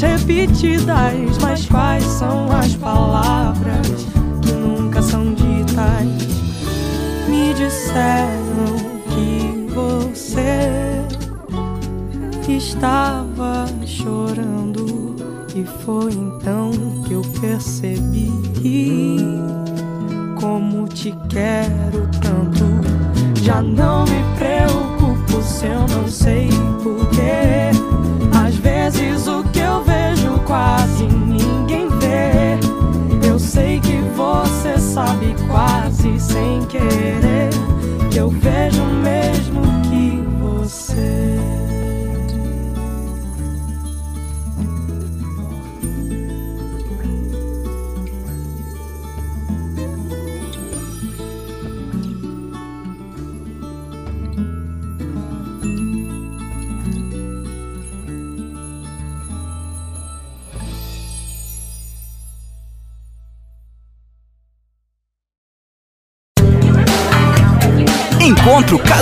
Repetidas, mas quais são as palavras que nunca são ditas? Me disseram que você estava chorando e foi então que eu percebi como te quero tanto. Já não me preocupo se eu não sei quase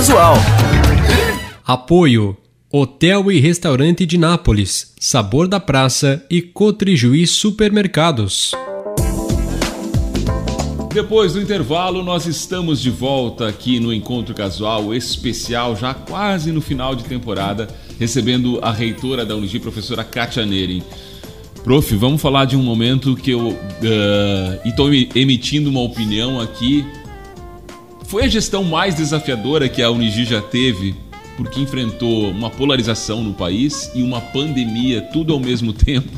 Casual. Apoio: Hotel e Restaurante de Nápoles, Sabor da Praça e Cotrijuí Supermercados. Depois do intervalo, nós estamos de volta aqui no Encontro Casual especial, já quase no final de temporada, recebendo a reitora da Unigi, professora Katia Neri. Prof, vamos falar de um momento que eu uh, estou emitindo uma opinião aqui foi a gestão mais desafiadora que a Unigi já teve, porque enfrentou uma polarização no país e uma pandemia, tudo ao mesmo [LAUGHS] tempo.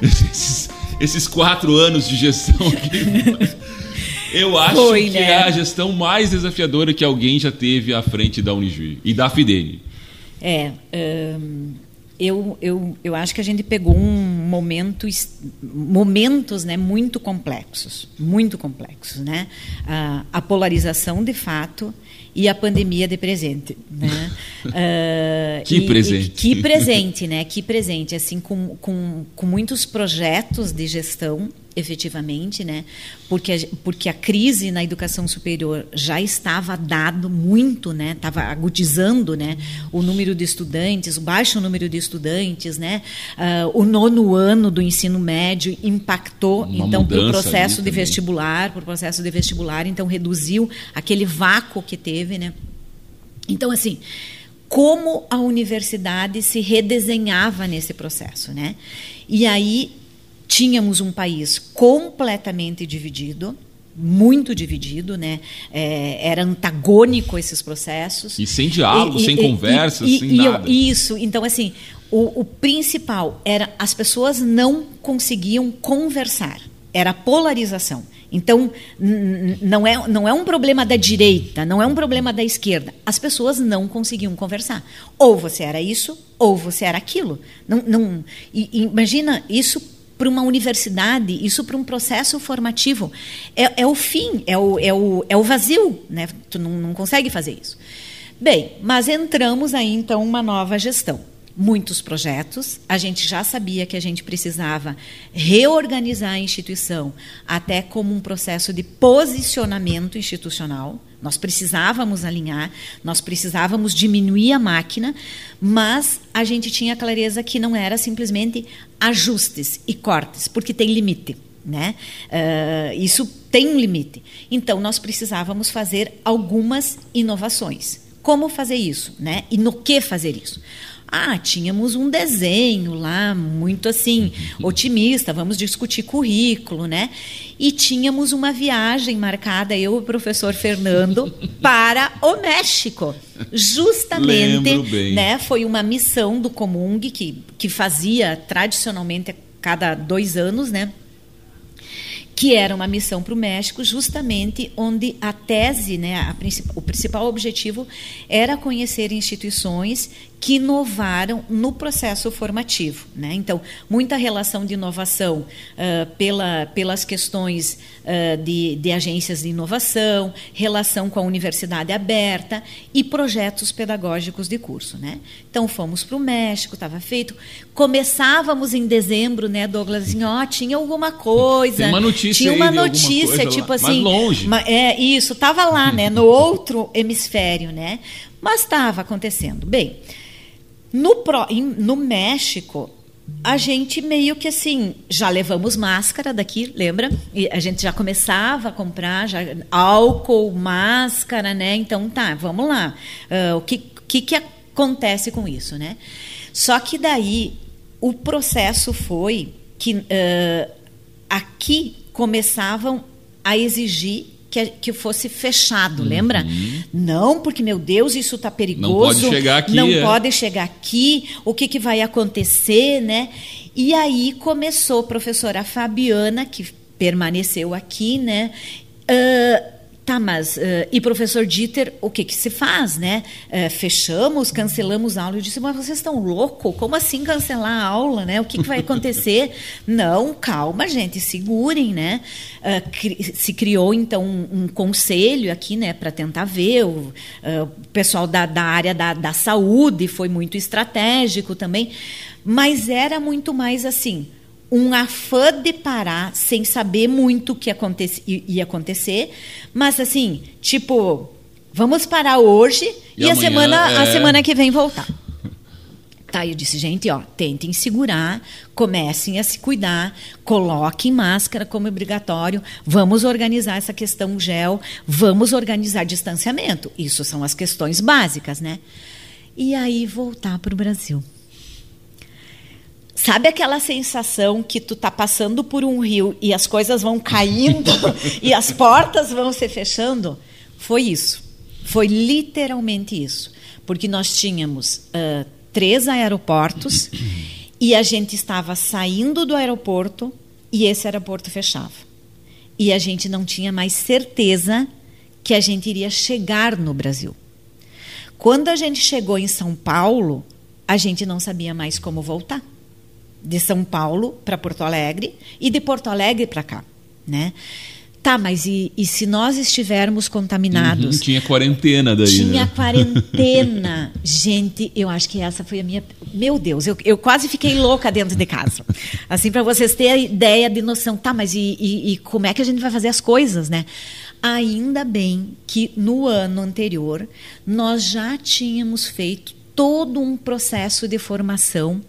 esses, esses quatro anos de gestão aqui. Eu acho Foi, que né? é a gestão mais desafiadora que alguém já teve à frente da Unigi e da Fidene. É. Um eu, eu, eu acho que a gente pegou um momento, momentos né, muito complexos, muito complexos. Né? A, a polarização, de fato, e a pandemia de presente, né? Uh, [LAUGHS] que e, presente. E, que presente, né? Que presente, assim, com, com, com muitos projetos de gestão efetivamente, né? Porque, porque a crise na educação superior já estava dado muito, né? Estava agudizando, né? O número de estudantes, o baixo número de estudantes, né? Uh, o nono ano do ensino médio impactou, Uma então, para o processo de vestibular, para o processo de vestibular, então reduziu aquele vácuo que teve, né? Então, assim, como a universidade se redesenhava nesse processo, né? E aí tínhamos um país completamente dividido, muito dividido, né? É, era antagônico esses processos. E sem diálogo, e, sem e, conversa, e, sem nada. Isso. Então, assim, o, o principal era as pessoas não conseguiam conversar. Era a polarização. Então, não é, não é um problema da direita, não é um problema da esquerda. As pessoas não conseguiam conversar. Ou você era isso, ou você era aquilo. Não, não, imagina isso para uma universidade, isso para um processo formativo. É, é, o fim, é o, é o, é o vazio, né? Tu não, não consegue fazer isso. Bem, mas entramos aí então uma nova gestão. Muitos projetos, a gente já sabia que a gente precisava reorganizar a instituição até como um processo de posicionamento institucional. Nós precisávamos alinhar, nós precisávamos diminuir a máquina, mas a gente tinha clareza que não era simplesmente ajustes e cortes, porque tem limite. Né? Uh, isso tem um limite. Então, nós precisávamos fazer algumas inovações. Como fazer isso? Né? E no que fazer isso? Ah, tínhamos um desenho lá, muito assim, otimista, vamos discutir currículo, né? E tínhamos uma viagem marcada, eu e o professor Fernando, [LAUGHS] para o México. Justamente, né? Foi uma missão do Comung, que, que fazia tradicionalmente a cada dois anos, né? que era uma missão para o México, justamente onde a tese, né, a o principal objetivo era conhecer instituições que inovaram no processo formativo. Né? Então, muita relação de inovação uh, pela, pelas questões uh, de, de, agências de inovação, relação com a universidade aberta e projetos pedagógicos de curso. Né? Então, fomos para o México, estava feito. Começávamos em dezembro, né, Douglas? Assim, ó, tinha alguma coisa. Tem uma notícia Tinha uma notícia, tipo lá, assim. Mas longe. é, isso, estava lá, né, no outro hemisfério, né? Mas estava acontecendo. Bem, no, no México, a gente meio que assim, já levamos máscara daqui, lembra? E a gente já começava a comprar já, álcool, máscara, né? Então tá, vamos lá. Uh, o que, que, que acontece com isso, né? Só que daí o processo foi que uh, aqui começavam a exigir que, que fosse fechado, lembra? Uhum. Não, porque, meu Deus, isso está perigoso. Não pode chegar aqui. Não é. pode chegar aqui. O que, que vai acontecer, né? E aí começou a professora Fabiana, que permaneceu aqui, né? Uh, Tá, mas uh, e professor Dieter, o que que se faz, né? Uh, fechamos, cancelamos a aula. Eu disse, mas vocês estão loucos? Como assim cancelar a aula, né? O que, que vai acontecer? [LAUGHS] Não, calma, gente, segurem, né? Uh, cri se criou então um, um, conselho aqui, né, para tentar ver o, o pessoal da, da área da, da saúde foi muito estratégico também, mas era muito mais assim um afã de parar sem saber muito o que aconte ia acontecer, mas assim, tipo, vamos parar hoje e, e a semana é... a semana que vem voltar. [LAUGHS] Tá, eu disse, gente, ó, tentem segurar, comecem a se cuidar, coloquem máscara como obrigatório, vamos organizar essa questão gel, vamos organizar distanciamento. Isso são as questões básicas, né? E aí voltar para o Brasil. Sabe aquela sensação que tu tá passando por um rio e as coisas vão caindo [LAUGHS] e as portas vão se fechando? Foi isso. Foi literalmente isso. Porque nós tínhamos uh, três aeroportos e a gente estava saindo do aeroporto e esse aeroporto fechava. E a gente não tinha mais certeza que a gente iria chegar no Brasil. Quando a gente chegou em São Paulo, a gente não sabia mais como voltar de São Paulo para Porto Alegre e de Porto Alegre para cá, né? Tá, mas e, e, se nós estivermos contaminados? Uhum, tinha quarentena daí. Tinha né? quarentena. [LAUGHS] Gente, eu acho que essa foi a minha. Meu Deus, eu, eu quase fiquei louca dentro de casa. Assim, para vocês terem ideia de noção. Tá, mas e, e, e como é que a gente vai fazer as coisas, né? Ainda bem que no ano anterior nós já tínhamos feito todo um processo de formação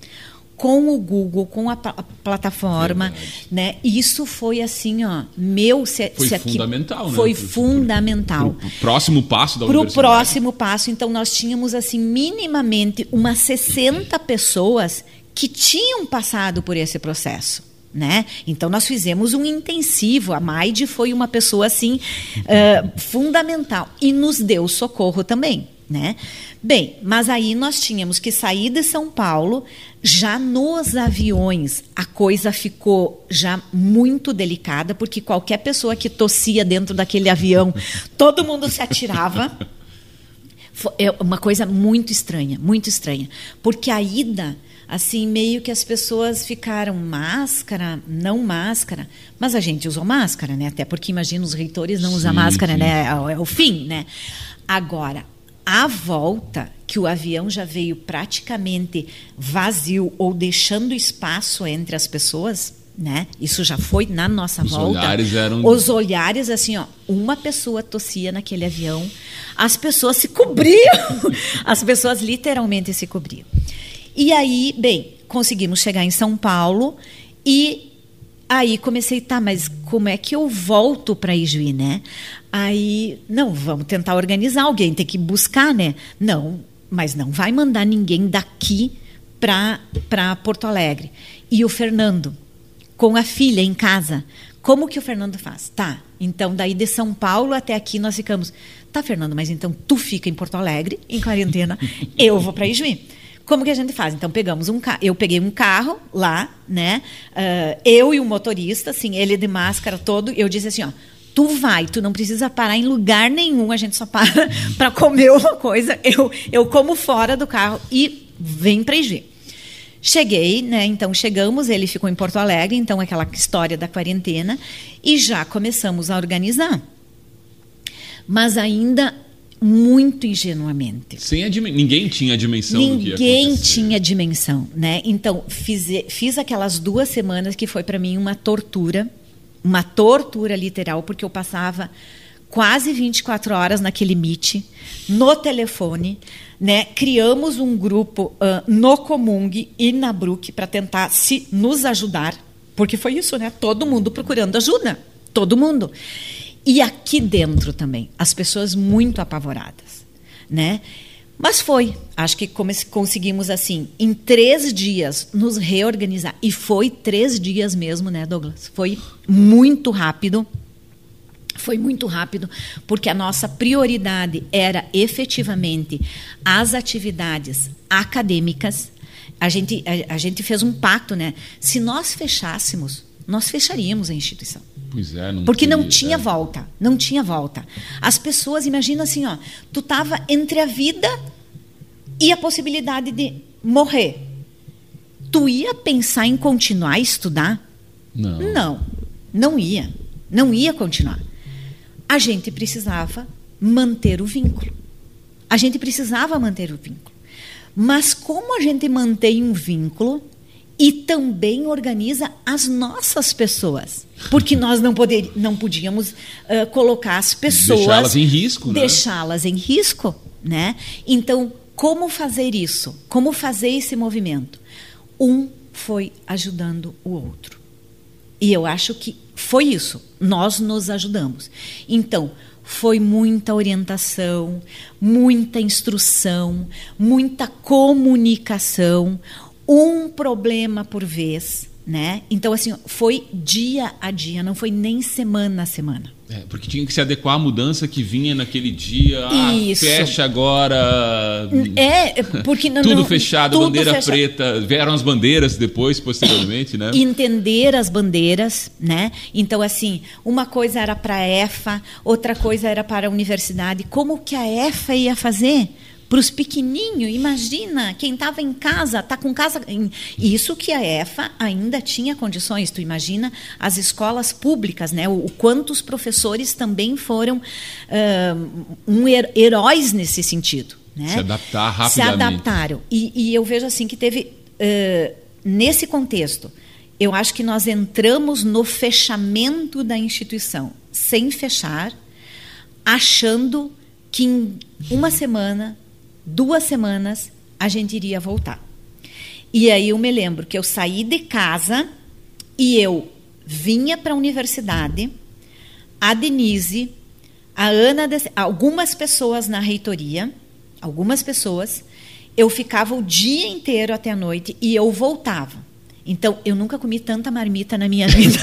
com o Google, com a, a plataforma, Verdade. né? Isso foi assim, ó, meu se, foi se aqui, fundamental, né? Foi pro, fundamental. Pro, pro próximo passo da pro próximo passo, então nós tínhamos assim minimamente umas 60 pessoas que tinham passado por esse processo. Né? Então nós fizemos um intensivo. A Maide foi uma pessoa assim [LAUGHS] uh, fundamental e nos deu socorro também, né? Bem, mas aí nós tínhamos que sair de São Paulo, já nos aviões a coisa ficou já muito delicada, porque qualquer pessoa que tossia dentro daquele avião, [LAUGHS] todo mundo se atirava. É uma coisa muito estranha, muito estranha. Porque a ida, assim, meio que as pessoas ficaram máscara, não máscara, mas a gente usou máscara, né? Até porque imagina os reitores não usam máscara, sim. né? É, é o fim, né? Agora, a volta, que o avião já veio praticamente vazio ou deixando espaço entre as pessoas, né? Isso já foi na nossa Os volta. Olhares eram... Os olhares, assim, ó, uma pessoa tossia naquele avião, as pessoas se cobriam, [LAUGHS] as pessoas literalmente se cobriam. E aí, bem, conseguimos chegar em São Paulo e Aí comecei, tá, mas como é que eu volto para Ijuí, né? Aí, não, vamos tentar organizar alguém, tem que buscar, né? Não, mas não vai mandar ninguém daqui para Porto Alegre. E o Fernando, com a filha em casa, como que o Fernando faz? Tá, então daí de São Paulo até aqui nós ficamos. Tá, Fernando, mas então tu fica em Porto Alegre, em quarentena, [LAUGHS] eu vou para Ijuí. Como que a gente faz? Então pegamos um carro, eu peguei um carro lá, né? Uh, eu e o motorista, assim, ele de máscara todo, eu disse assim, ó, tu vai, tu não precisa parar em lugar nenhum, a gente só para [LAUGHS] para comer uma coisa, eu, eu como fora do carro e vem para IG. Cheguei, né? Então chegamos, ele ficou em Porto Alegre, então aquela história da quarentena, e já começamos a organizar. Mas ainda muito ingenuamente. Sem ninguém tinha a dimensão ninguém do que Ninguém tinha dimensão, né? Então, fiz, fiz aquelas duas semanas que foi para mim uma tortura, uma tortura literal, porque eu passava quase 24 horas naquele Meet, no telefone, né? Criamos um grupo uh, no Comung e na Brook para tentar se nos ajudar, porque foi isso, né? Todo mundo procurando ajuda, todo mundo. E aqui dentro também, as pessoas muito apavoradas, né? Mas foi. Acho que conseguimos, assim, em três dias, nos reorganizar. E foi três dias mesmo, né, Douglas? Foi muito rápido. Foi muito rápido, porque a nossa prioridade era efetivamente as atividades acadêmicas. A gente, a, a gente fez um pacto, né? Se nós fechássemos, nós fecharíamos a instituição. Pois é, não Porque não tinha é. volta, não tinha volta. As pessoas, imagina assim, ó, tu estava entre a vida e a possibilidade de morrer. Tu ia pensar em continuar a estudar? Não. Não, não ia. Não ia continuar. A gente precisava manter o vínculo. A gente precisava manter o vínculo. Mas como a gente mantém um vínculo e também organiza as nossas pessoas. Porque nós não, poder, não podíamos uh, colocar as pessoas. Deixá-las em risco. Né? Deixá-las em risco. Né? Então, como fazer isso? Como fazer esse movimento? Um foi ajudando o outro. E eu acho que foi isso. Nós nos ajudamos. Então, foi muita orientação, muita instrução, muita comunicação, um problema por vez, né? Então assim, foi dia a dia, não foi nem semana a semana. É, porque tinha que se adequar à mudança que vinha naquele dia. Ah, Isso. fecha agora. É, porque não, tudo fechado, tudo bandeira fecha... preta. Vieram as bandeiras depois, posteriormente, né? Entender as bandeiras, né? Então, assim, uma coisa era para a EFA, outra coisa era para a universidade. Como que a EFA ia fazer? Para os pequenininhos. Imagina, quem estava em casa, está com casa. Isso que a EFA ainda tinha condições. Tu imagina as escolas públicas, né? O, o quantos professores também foram um her heróis nesse sentido. Né? Se adaptar rapidamente. Se adaptaram. E, e eu vejo assim que teve, uh, nesse contexto, eu acho que nós entramos no fechamento da instituição, sem fechar, achando que em uma semana duas semanas a gente iria voltar. E aí eu me lembro que eu saí de casa e eu vinha para a universidade, a Denise, a Ana, algumas pessoas na reitoria, algumas pessoas, eu ficava o dia inteiro até a noite e eu voltava. Então, eu nunca comi tanta marmita na minha vida.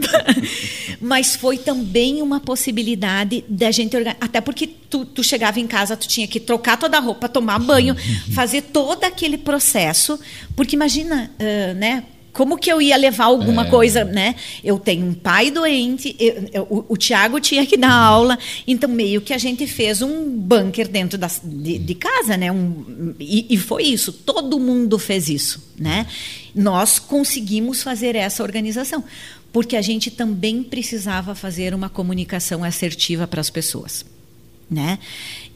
[LAUGHS] Mas foi também uma possibilidade da gente organizar. Até porque tu, tu, chegava em casa, tu tinha que trocar toda a roupa, tomar banho, [LAUGHS] fazer todo aquele processo. Porque imagina, uh, né? Como que eu ia levar alguma é. coisa, né? Eu tenho um pai doente, eu, eu, o, o Tiago tinha que dar aula, então meio que a gente fez um bunker dentro da, de, de casa, né? Um, e, e, foi isso, todo mundo fez isso, né? Nós conseguimos fazer essa organização, porque a gente também precisava fazer uma comunicação assertiva para as pessoas. Né?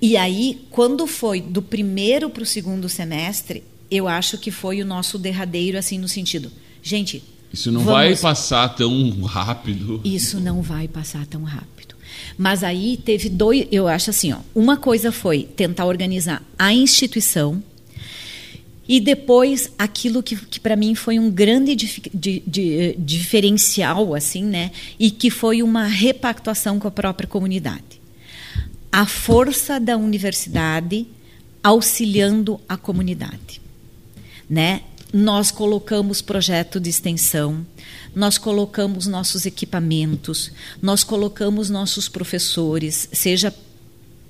E aí, quando foi do primeiro para o segundo semestre, eu acho que foi o nosso derradeiro, assim, no sentido Gente. Isso não vamos... vai passar tão rápido. Isso não vai passar tão rápido. Mas aí teve dois. Eu acho assim, ó. Uma coisa foi tentar organizar a instituição. E depois aquilo que, que para mim foi um grande dif, di, di, diferencial, assim, né? E que foi uma repactuação com a própria comunidade. A força da universidade auxiliando a comunidade, né? Nós colocamos projeto de extensão, nós colocamos nossos equipamentos, nós colocamos nossos professores, seja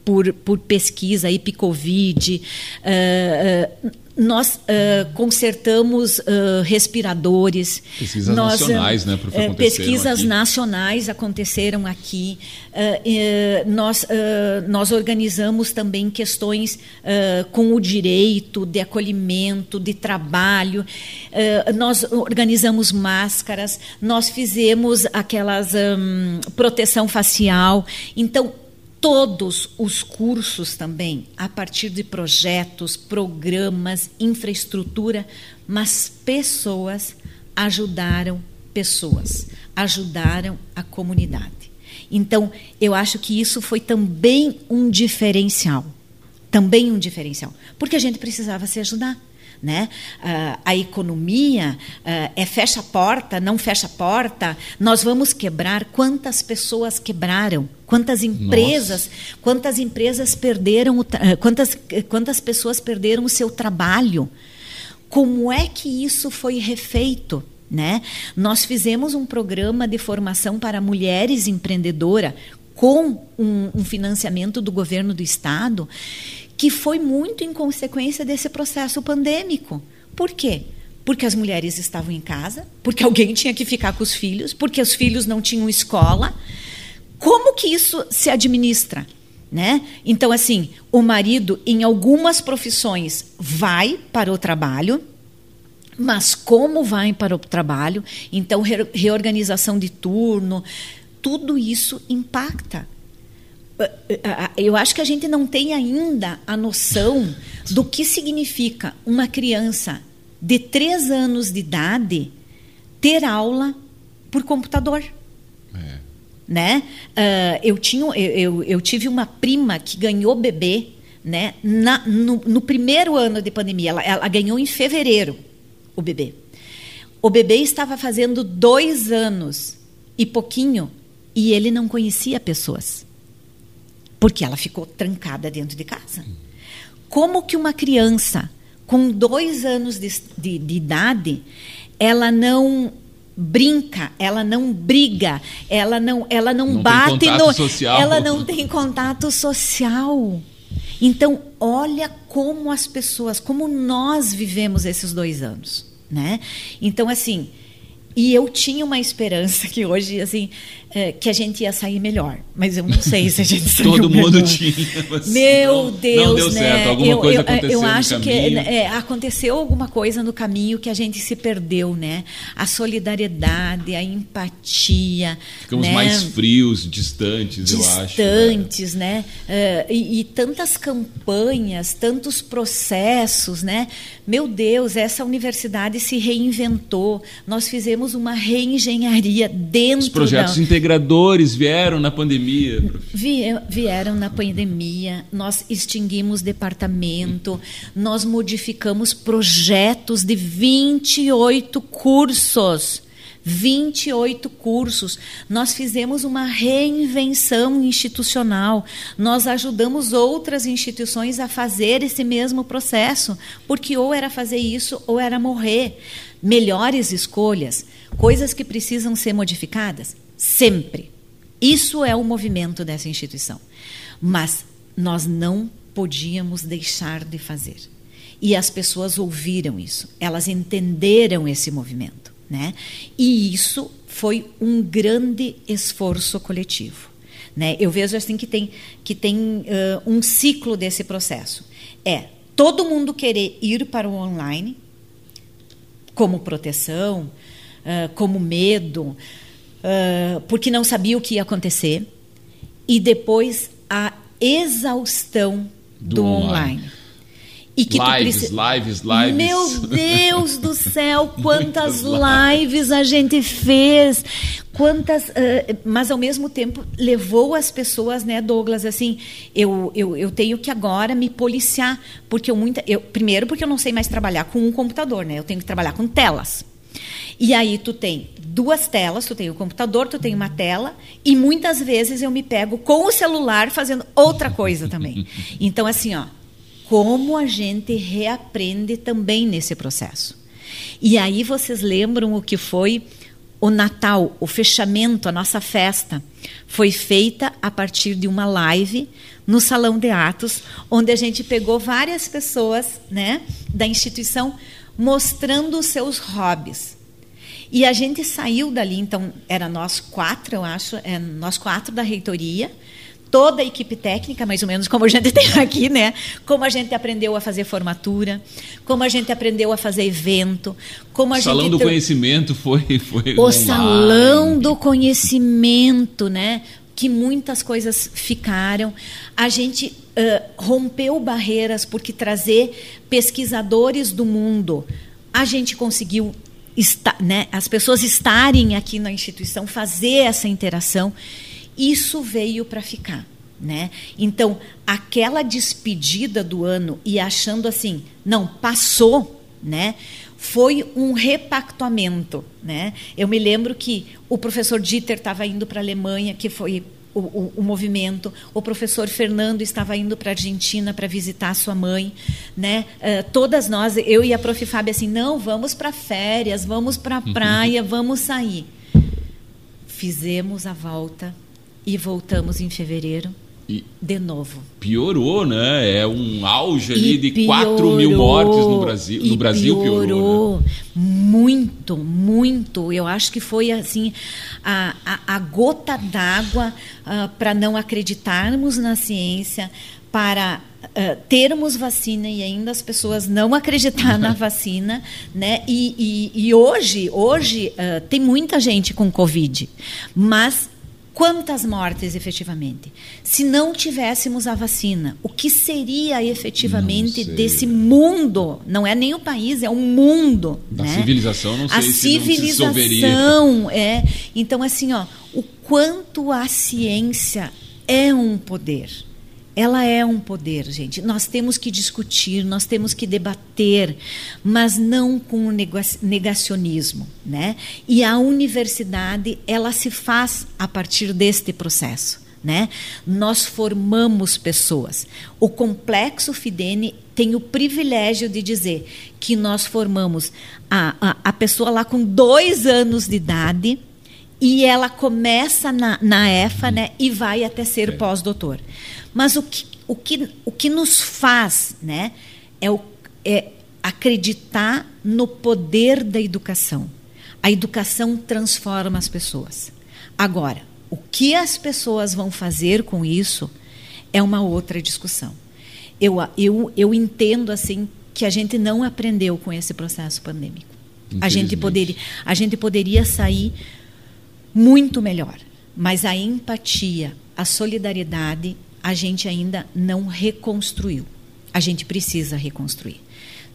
por, por pesquisa, IPCOVID, uh, uh, nós uh, consertamos uh, respiradores. Pesquisas nós, nacionais, né, uh, Pesquisas aqui. nacionais aconteceram aqui. nós, nós organizamos também questões com o direito de acolhimento, de trabalho. nós organizamos máscaras, nós fizemos aquelas um, proteção facial. Então, todos os cursos também, a partir de projetos, programas, infraestrutura, mas pessoas ajudaram pessoas, ajudaram a comunidade. Então, eu acho que isso foi também um diferencial. Também um diferencial. Porque a gente precisava se ajudar. Né? Uh, a economia uh, é fecha a porta, não fecha a porta, nós vamos quebrar. Quantas pessoas quebraram? Quantas empresas, Nossa. quantas empresas perderam, uh, quantas, quantas pessoas perderam o seu trabalho? Como é que isso foi refeito? Né? Nós fizemos um programa de formação para mulheres empreendedoras com um, um financiamento do governo do estado que foi muito em consequência desse processo pandêmico. Por quê? Porque as mulheres estavam em casa, porque alguém tinha que ficar com os filhos, porque os filhos não tinham escola. Como que isso se administra? Né? Então, assim, o marido, em algumas profissões, vai para o trabalho, mas como vai para o trabalho? Então, reorganização de turno, tudo isso impacta. Eu acho que a gente não tem ainda a noção do que significa uma criança de três anos de idade ter aula por computador. É. Né? Uh, eu, tinha, eu, eu, eu, tive uma prima que ganhou bebê né, na, no, no primeiro ano de pandemia. Ela, ela ganhou em fevereiro o bebê. O bebê estava fazendo dois anos e pouquinho e ele não conhecia pessoas porque ela ficou trancada dentro de casa. Como que uma criança com dois anos de, de, de idade, ela não brinca, ela não briga, ela não, ela não, não bate no, social. ela não tem contato social. Então, olha como as pessoas, como nós vivemos esses dois anos, né? Então, assim, e eu tinha uma esperança que hoje, assim, é, que a gente ia sair melhor. Mas eu não sei se a gente [LAUGHS] saiu Todo melhor. mundo tinha. Meu não, Deus, não deu né? certo. Alguma eu, coisa eu, aconteceu eu acho no que é, aconteceu alguma coisa no caminho que a gente se perdeu, né? A solidariedade, a empatia. Ficamos né? mais frios, distantes, distantes eu acho. Distantes, né? né? E, e tantas campanhas, tantos processos, né? Meu Deus, essa universidade se reinventou. Nós fizemos uma reengenharia dentro Os projetos da integradores vieram na pandemia. Vieram na pandemia, nós extinguimos departamento, nós modificamos projetos de 28 cursos. 28 cursos. Nós fizemos uma reinvenção institucional. Nós ajudamos outras instituições a fazer esse mesmo processo, porque ou era fazer isso ou era morrer. Melhores escolhas, coisas que precisam ser modificadas, Sempre. Isso é o movimento dessa instituição. Mas nós não podíamos deixar de fazer. E as pessoas ouviram isso, elas entenderam esse movimento. Né? E isso foi um grande esforço coletivo. Né? Eu vejo assim que tem, que tem uh, um ciclo desse processo. É todo mundo querer ir para o online como proteção, uh, como medo, uh, porque não sabia o que ia acontecer, e depois a exaustão do, do online. online. E que lives, lives, lives. Meu Deus do céu, [LAUGHS] quantas lives a gente fez, quantas, uh, mas ao mesmo tempo levou as pessoas, né, Douglas, assim, eu, eu, eu tenho que agora me policiar, porque eu muita, eu, primeiro porque eu não sei mais trabalhar com um computador, né, eu tenho que trabalhar com telas. E aí tu tem duas telas, tu tem o computador, tu tem uma tela, e muitas vezes eu me pego com o celular fazendo outra coisa também. [LAUGHS] Então, assim, ó, como a gente reaprende também nesse processo. E aí vocês lembram o que foi o Natal, o fechamento, a nossa festa, foi feita a partir de uma live no Salão de Atos, onde a gente pegou várias pessoas né, da instituição mostrando os seus hobbies. E a gente saiu dali, então, era nós quatro, eu acho, é, nós quatro da reitoria, toda a equipe técnica, mais ou menos como a gente tem aqui, né? Como a gente aprendeu a fazer formatura, como a gente aprendeu a fazer evento, como a o salão gente do conhecimento foi foi o online. salão do conhecimento, né? Que muitas coisas ficaram. A gente uh, rompeu barreiras porque trazer pesquisadores do mundo, a gente conseguiu né, as pessoas estarem aqui na instituição, fazer essa interação. isso veio para ficar. Né? Então, aquela despedida do ano e achando assim, não, passou, né? Foi um repactuamento, né? Eu me lembro que o professor Dieter estava indo para a Alemanha, que foi o, o, o, movimento. O professor Fernando estava indo para a Argentina para visitar sua mãe, né? Uh, todas nós, eu e a Prof. Fábio, assim, não, vamos para férias, vamos para a praia, vamos sair. Fizemos a volta e voltamos em fevereiro e de novo. Piorou, né? É um auge ali e de piorou, 4 mil mortes no Brasil. No Brasil piorou. piorou né? Muito, muito. Eu acho que foi assim a, a, a gota d'água uh, ah, para não acreditarmos na ciência, para Uh, termos vacina e ainda as pessoas não [LAUGHS] acreditar na [LAUGHS] vacina, né? E, e, e hoje, hoje uh, tem muita gente com Covid, mas Quantas mortes efetivamente? Se não tivéssemos a vacina, o que seria efetivamente desse mundo? Não é nem o país, é o mundo. Da né? civilização, não sei a se civilização, não se é. Então, assim, ó, o quanto a ciência é um poder ela é um poder, gente. Nós temos que discutir, nós temos que debater, mas não com negacionismo, né? E a universidade, ela se faz a partir deste processo, né? Nós formamos pessoas. O complexo Fidene tem o privilégio de dizer que nós formamos a, a, a pessoa lá com dois anos de idade e ela começa na, na EFA, né? E vai até ser pós-doutor. Mas o que, o que, o que nos faz né, é, o, é acreditar no poder da educação. A educação transforma as pessoas. Agora, o que as pessoas vão fazer com isso é uma outra discussão. Eu, eu, eu entendo assim que a gente não aprendeu com esse processo pandêmico. A gente, poderia, a gente poderia sair muito melhor, mas a empatia, a solidariedade a gente ainda não reconstruiu. A gente precisa reconstruir.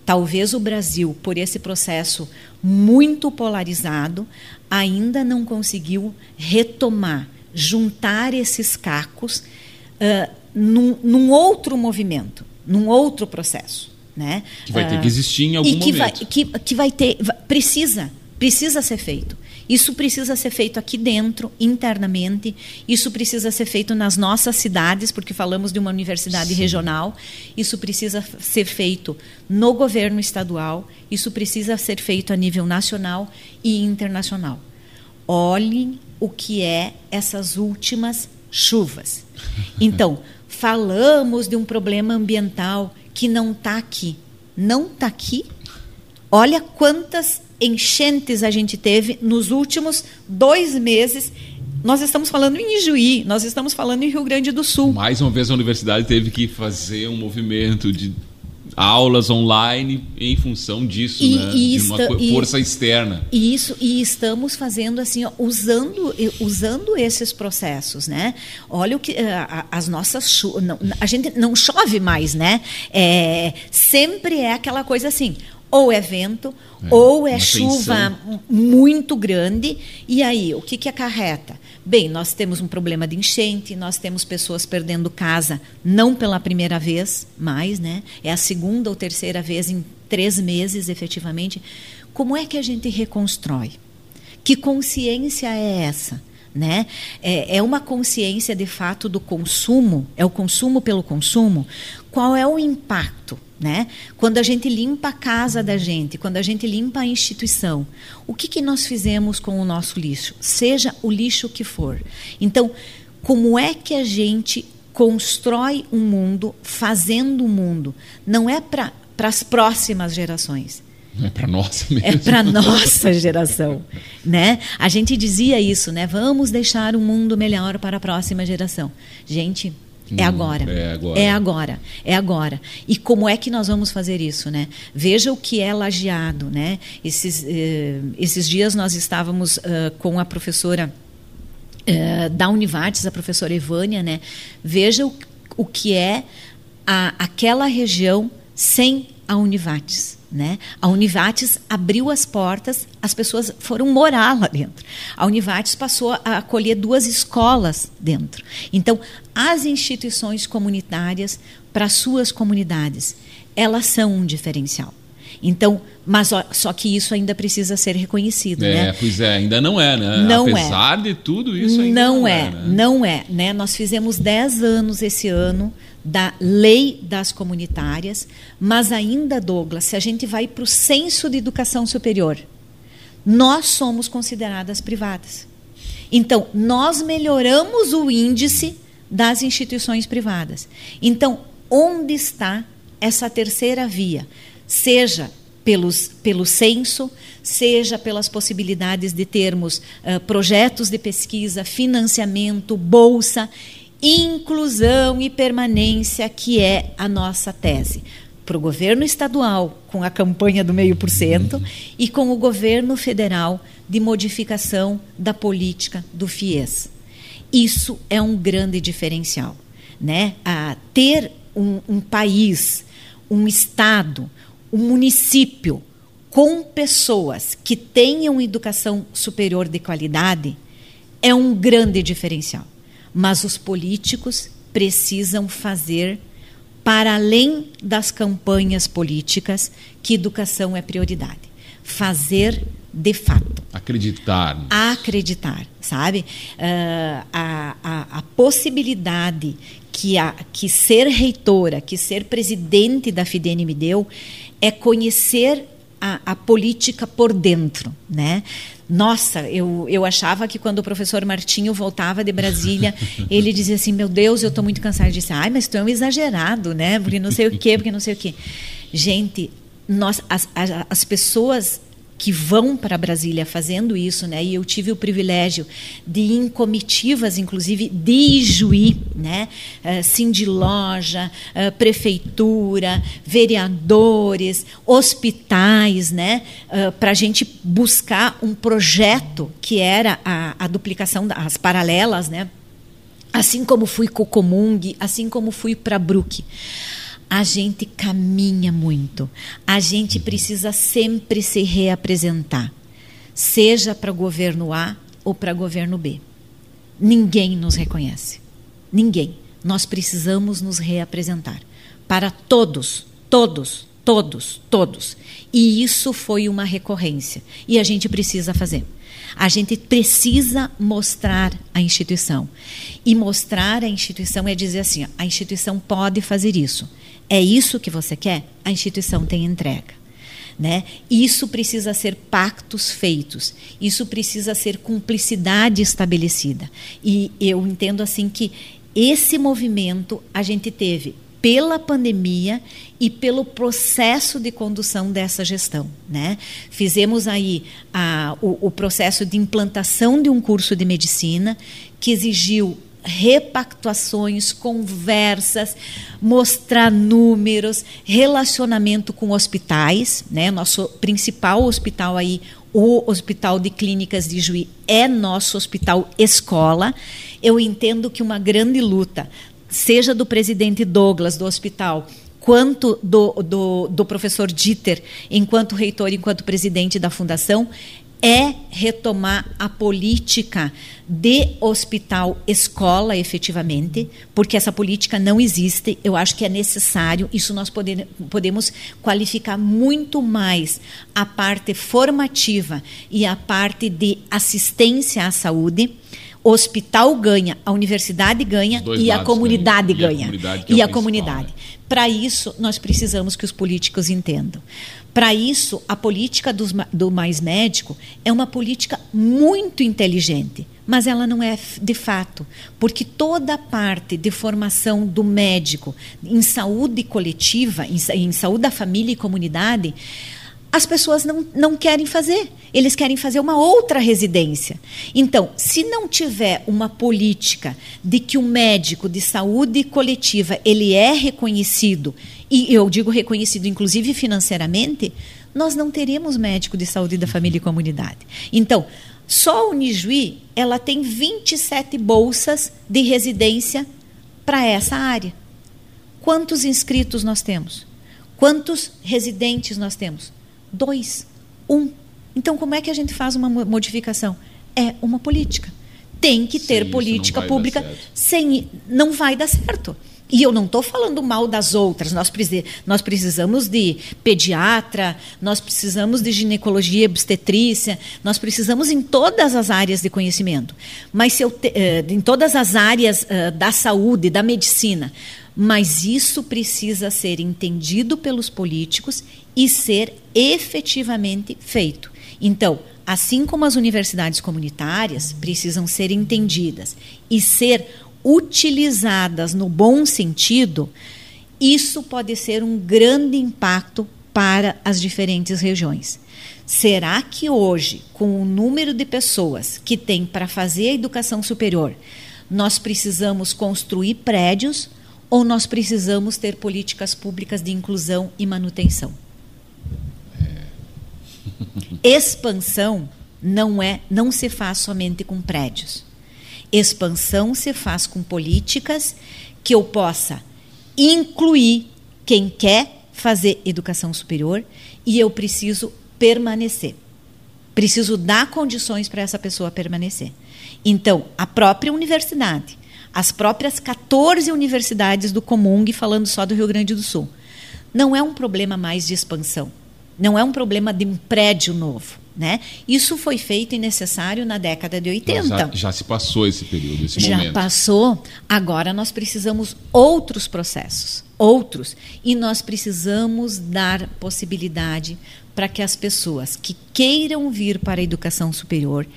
Talvez o Brasil, por esse processo muito polarizado, ainda não conseguiu retomar, juntar esses cacos uh, num, num, outro movimento, num outro processo. Né? Que vai ter que existir em algum e que momento. Vai, que, que vai ter, precisa, precisa ser feito. Isso precisa ser feito aqui dentro, internamente. Isso precisa ser feito nas nossas cidades, porque falamos de uma universidade Sim. regional. Isso precisa ser feito no governo estadual. Isso precisa ser feito a nível nacional e internacional. Olhem o que é essas últimas chuvas. [LAUGHS] Então, falamos de um problema ambiental que não está aqui. Não está aqui. Olha quantas enchentes a gente teve nos últimos dois meses. Nós estamos falando em Ijuí, nós estamos falando em Rio Grande do Sul. Mais uma vez a universidade teve que fazer um movimento de aulas online em função disso, e, né? E de uma força externa. Isso e estamos fazendo assim, ó, usando usando esses processos, né? Olha o que as nossas não, a gente não chove mais, né? É, sempre é aquela coisa assim ou é vento, é, ou é chuva tensão. muito grande. E aí, o que, que acarreta? Bem, nós temos um problema de enchente, nós temos pessoas perdendo casa, não pela primeira vez mais, né? É a segunda ou terceira vez em três meses, efetivamente. Como é que a gente reconstrói? Que consciência é essa? Né? É, é uma consciência de fato do consumo, é o consumo pelo consumo. Qual é o impacto? Né? Quando a gente limpa a casa da gente, quando a gente limpa a instituição, o que, que nós fizemos com o nosso lixo? Seja o lixo que for. Então, como é que a gente constrói um mundo fazendo um mundo? Não é para as próximas gerações. É para nossa mesmo. É para nossa geração, né? A gente dizia isso, né? Vamos deixar um mundo melhor para a próxima geração. Gente, é hum, agora. É agora. É agora. É agora. E como é que nós vamos fazer isso, né? Veja o que é lajeado, né? Esses, eh, esses dias nós estávamos uh, com a professora uh, da Univates, a professora Evânia, né? Veja o, o que é a, aquela região sem a Univates Né? A Univates abriu as portas, as pessoas foram morar lá dentro. A Univates passou a acolher duas escolas dentro. Então, as instituições comunitárias para suas comunidades, elas são um diferencial. Então, mas só que isso ainda precisa ser reconhecido, é, né? pois é, ainda não é, né? Não Apesar é. de tudo isso ainda não, não é, é, né? não é, né? Nós fizemos 10 anos esse ano da lei das comunitárias, mas ainda, Douglas, se a gente vai para o censo de educação superior, nós somos consideradas privadas. Então, nós melhoramos o índice das instituições privadas. Então, onde está essa terceira via? Seja pelos, pelo censo, seja pelas possibilidades de termos uh, projetos de pesquisa, financiamento, bolsa, inclusão e permanência, que é a nossa tese. Para o governo estadual, com a campanha do meio por cento, e com o governo federal de modificação da política do FIES. Isso é um grande diferencial. Né? A ter um, um país, um estado, um município com pessoas que tenham educação superior de qualidade é um grande diferencial. Mas os políticos precisam fazer para além das campanhas políticas que educação é prioridade. Fazer de fato. Acreditar. Acreditar, sabe? Uh, a, a, a, possibilidade que, a, que ser reitora, que ser presidente da FIDENE me deu, é conhecer a, a, política por dentro, né? Nossa, eu, eu achava que quando o professor Martinho voltava de Brasília, [LAUGHS] ele dizia assim, meu Deus, eu estou muito cansado. Eu disse, ai, mas tu é um exagerado, né? Porque não sei o quê, porque não sei o quê. Gente, nós, as, as, as pessoas que vão para Brasília fazendo isso, né? E eu tive o privilégio de ir em comitivas, inclusive de Ijuí, né? Uh, Cindy Loja, uh, prefeitura, vereadores, hospitais, né? Uh, para a gente buscar um projeto que era a, a duplicação das paralelas, né? Assim como fui com o Comung, assim como fui para Brook a gente caminha muito. A gente precisa sempre se reapresentar, seja para o governo A ou para o governo B. Ninguém nos reconhece. Ninguém. Nós precisamos nos reapresentar para todos, todos, todos, todos. E isso foi uma recorrência. E a gente precisa fazer. A gente precisa mostrar a instituição. E mostrar a instituição é dizer assim: a instituição pode fazer isso. É isso que você quer? A instituição tem entrega. Né? Isso precisa ser pactos feitos, isso precisa ser cumplicidade estabelecida. E eu entendo assim que esse movimento a gente teve pela pandemia e pelo processo de condução dessa gestão. Né? Fizemos aí a, o, o processo de implantação de um curso de medicina que exigiu repactuações, conversas, mostrar números, relacionamento com hospitais, né? Nosso principal hospital aí, o Hospital de Clínicas de Juí, é nosso hospital escola. Eu entendo que uma grande luta, seja do presidente Douglas do hospital, quanto do, do, do professor Dieter, enquanto reitor, enquanto presidente da fundação, é retomar a política de hospital escola efetivamente, porque essa política não existe. Eu acho que é necessário, isso nós poder, podemos qualificar muito mais a parte formativa e a parte de assistência à saúde. O hospital ganha, a universidade ganha e a comunidade ganha. E a comunidade, é comunidade. Né? Para isso, nós precisamos que os políticos entendam. Para isso, a política do, do mais médico é uma política muito inteligente, mas ela não é de fato, porque toda a parte de formação do médico em saúde coletiva, em, em saúde da família e comunidade, as pessoas não, não querem fazer. Eles querem fazer uma outra residência. Então, se não tiver uma política de que o médico de saúde coletiva ele é reconhecido e eu digo reconhecido inclusive financeiramente, nós não teremos médico de saúde da família e comunidade. Então, só a Unijuí, ela tem 27 bolsas de residência para essa área. Quantos inscritos nós temos? Quantos residentes nós temos? Dois. Um. Então, como é que a gente faz uma modificação? É uma política. Tem que ter política pública. Sem. Não vai dar certo. E eu não estou falando mal das outras. Nós, nós, precisamos de pediatra, nós precisamos de ginecologia obstetrícia, nós precisamos em todas as áreas de conhecimento. Mas se eu te, uh, em todas as áreas uh, da saúde, da medicina. Mas isso precisa ser entendido pelos políticos e ser efetivamente feito. Então, assim como as universidades comunitárias precisam ser entendidas e ser utilizadas no bom sentido, isso pode ser um grande impacto para as diferentes regiões. Será que hoje, com o número de pessoas que tem para fazer a educação superior, nós precisamos construir prédios ou nós precisamos ter políticas públicas de inclusão e manutenção? É. Expansão não é, não se faz somente com prédios. Expansão se faz com políticas que eu possa incluir quem quer fazer educação superior e eu preciso permanecer. Preciso dar condições para essa pessoa permanecer. Então, a própria universidade, as próprias 14 universidades do Comung, falando só do Rio Grande do Sul, não é um problema mais de expansão, não é um problema de um prédio novo. Né? Isso foi feito e necessário na década de 80. Já, já, se passou esse período, esse já momento. Já passou. Agora nós precisamos outros processos, outros. E nós precisamos dar possibilidade para que as pessoas que queiram vir para a educação superior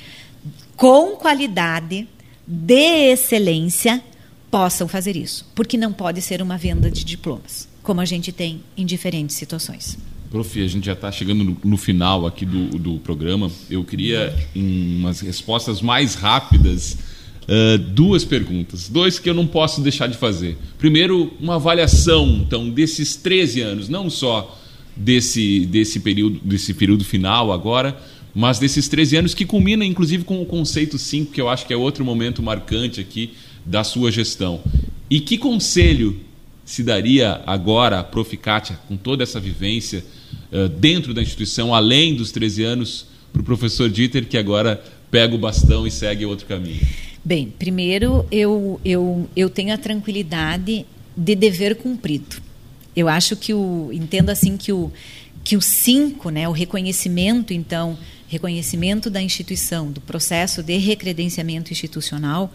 com qualidade, de excelência, possam fazer isso. Porque não pode ser uma venda de diplomas, como a gente tem em diferentes situações. Prof, a gente já está chegando no, no, final aqui do, do programa. Eu queria, em umas respostas mais rápidas, uh, duas perguntas. Dois que eu não posso deixar de fazer. Primeiro, uma avaliação então, desses 13 anos, não só desse, desse, período, desse período final agora, mas desses 13 anos que culmina, inclusive, com o conceito 5, que eu acho que é outro momento marcante aqui da sua gestão. E que conselho se daria agora a Proficatia, com toda essa vivência, dentro da instituição, além dos 13 anos, para o professor Dieter, que agora pega o bastão e segue outro caminho? Bem, primeiro eu, eu, eu tenho a tranquilidade de dever cumprido. Eu acho que o. Entendo assim que o, que o 5, né, o reconhecimento, então, reconhecimento da instituição, do processo de recredenciamento institucional,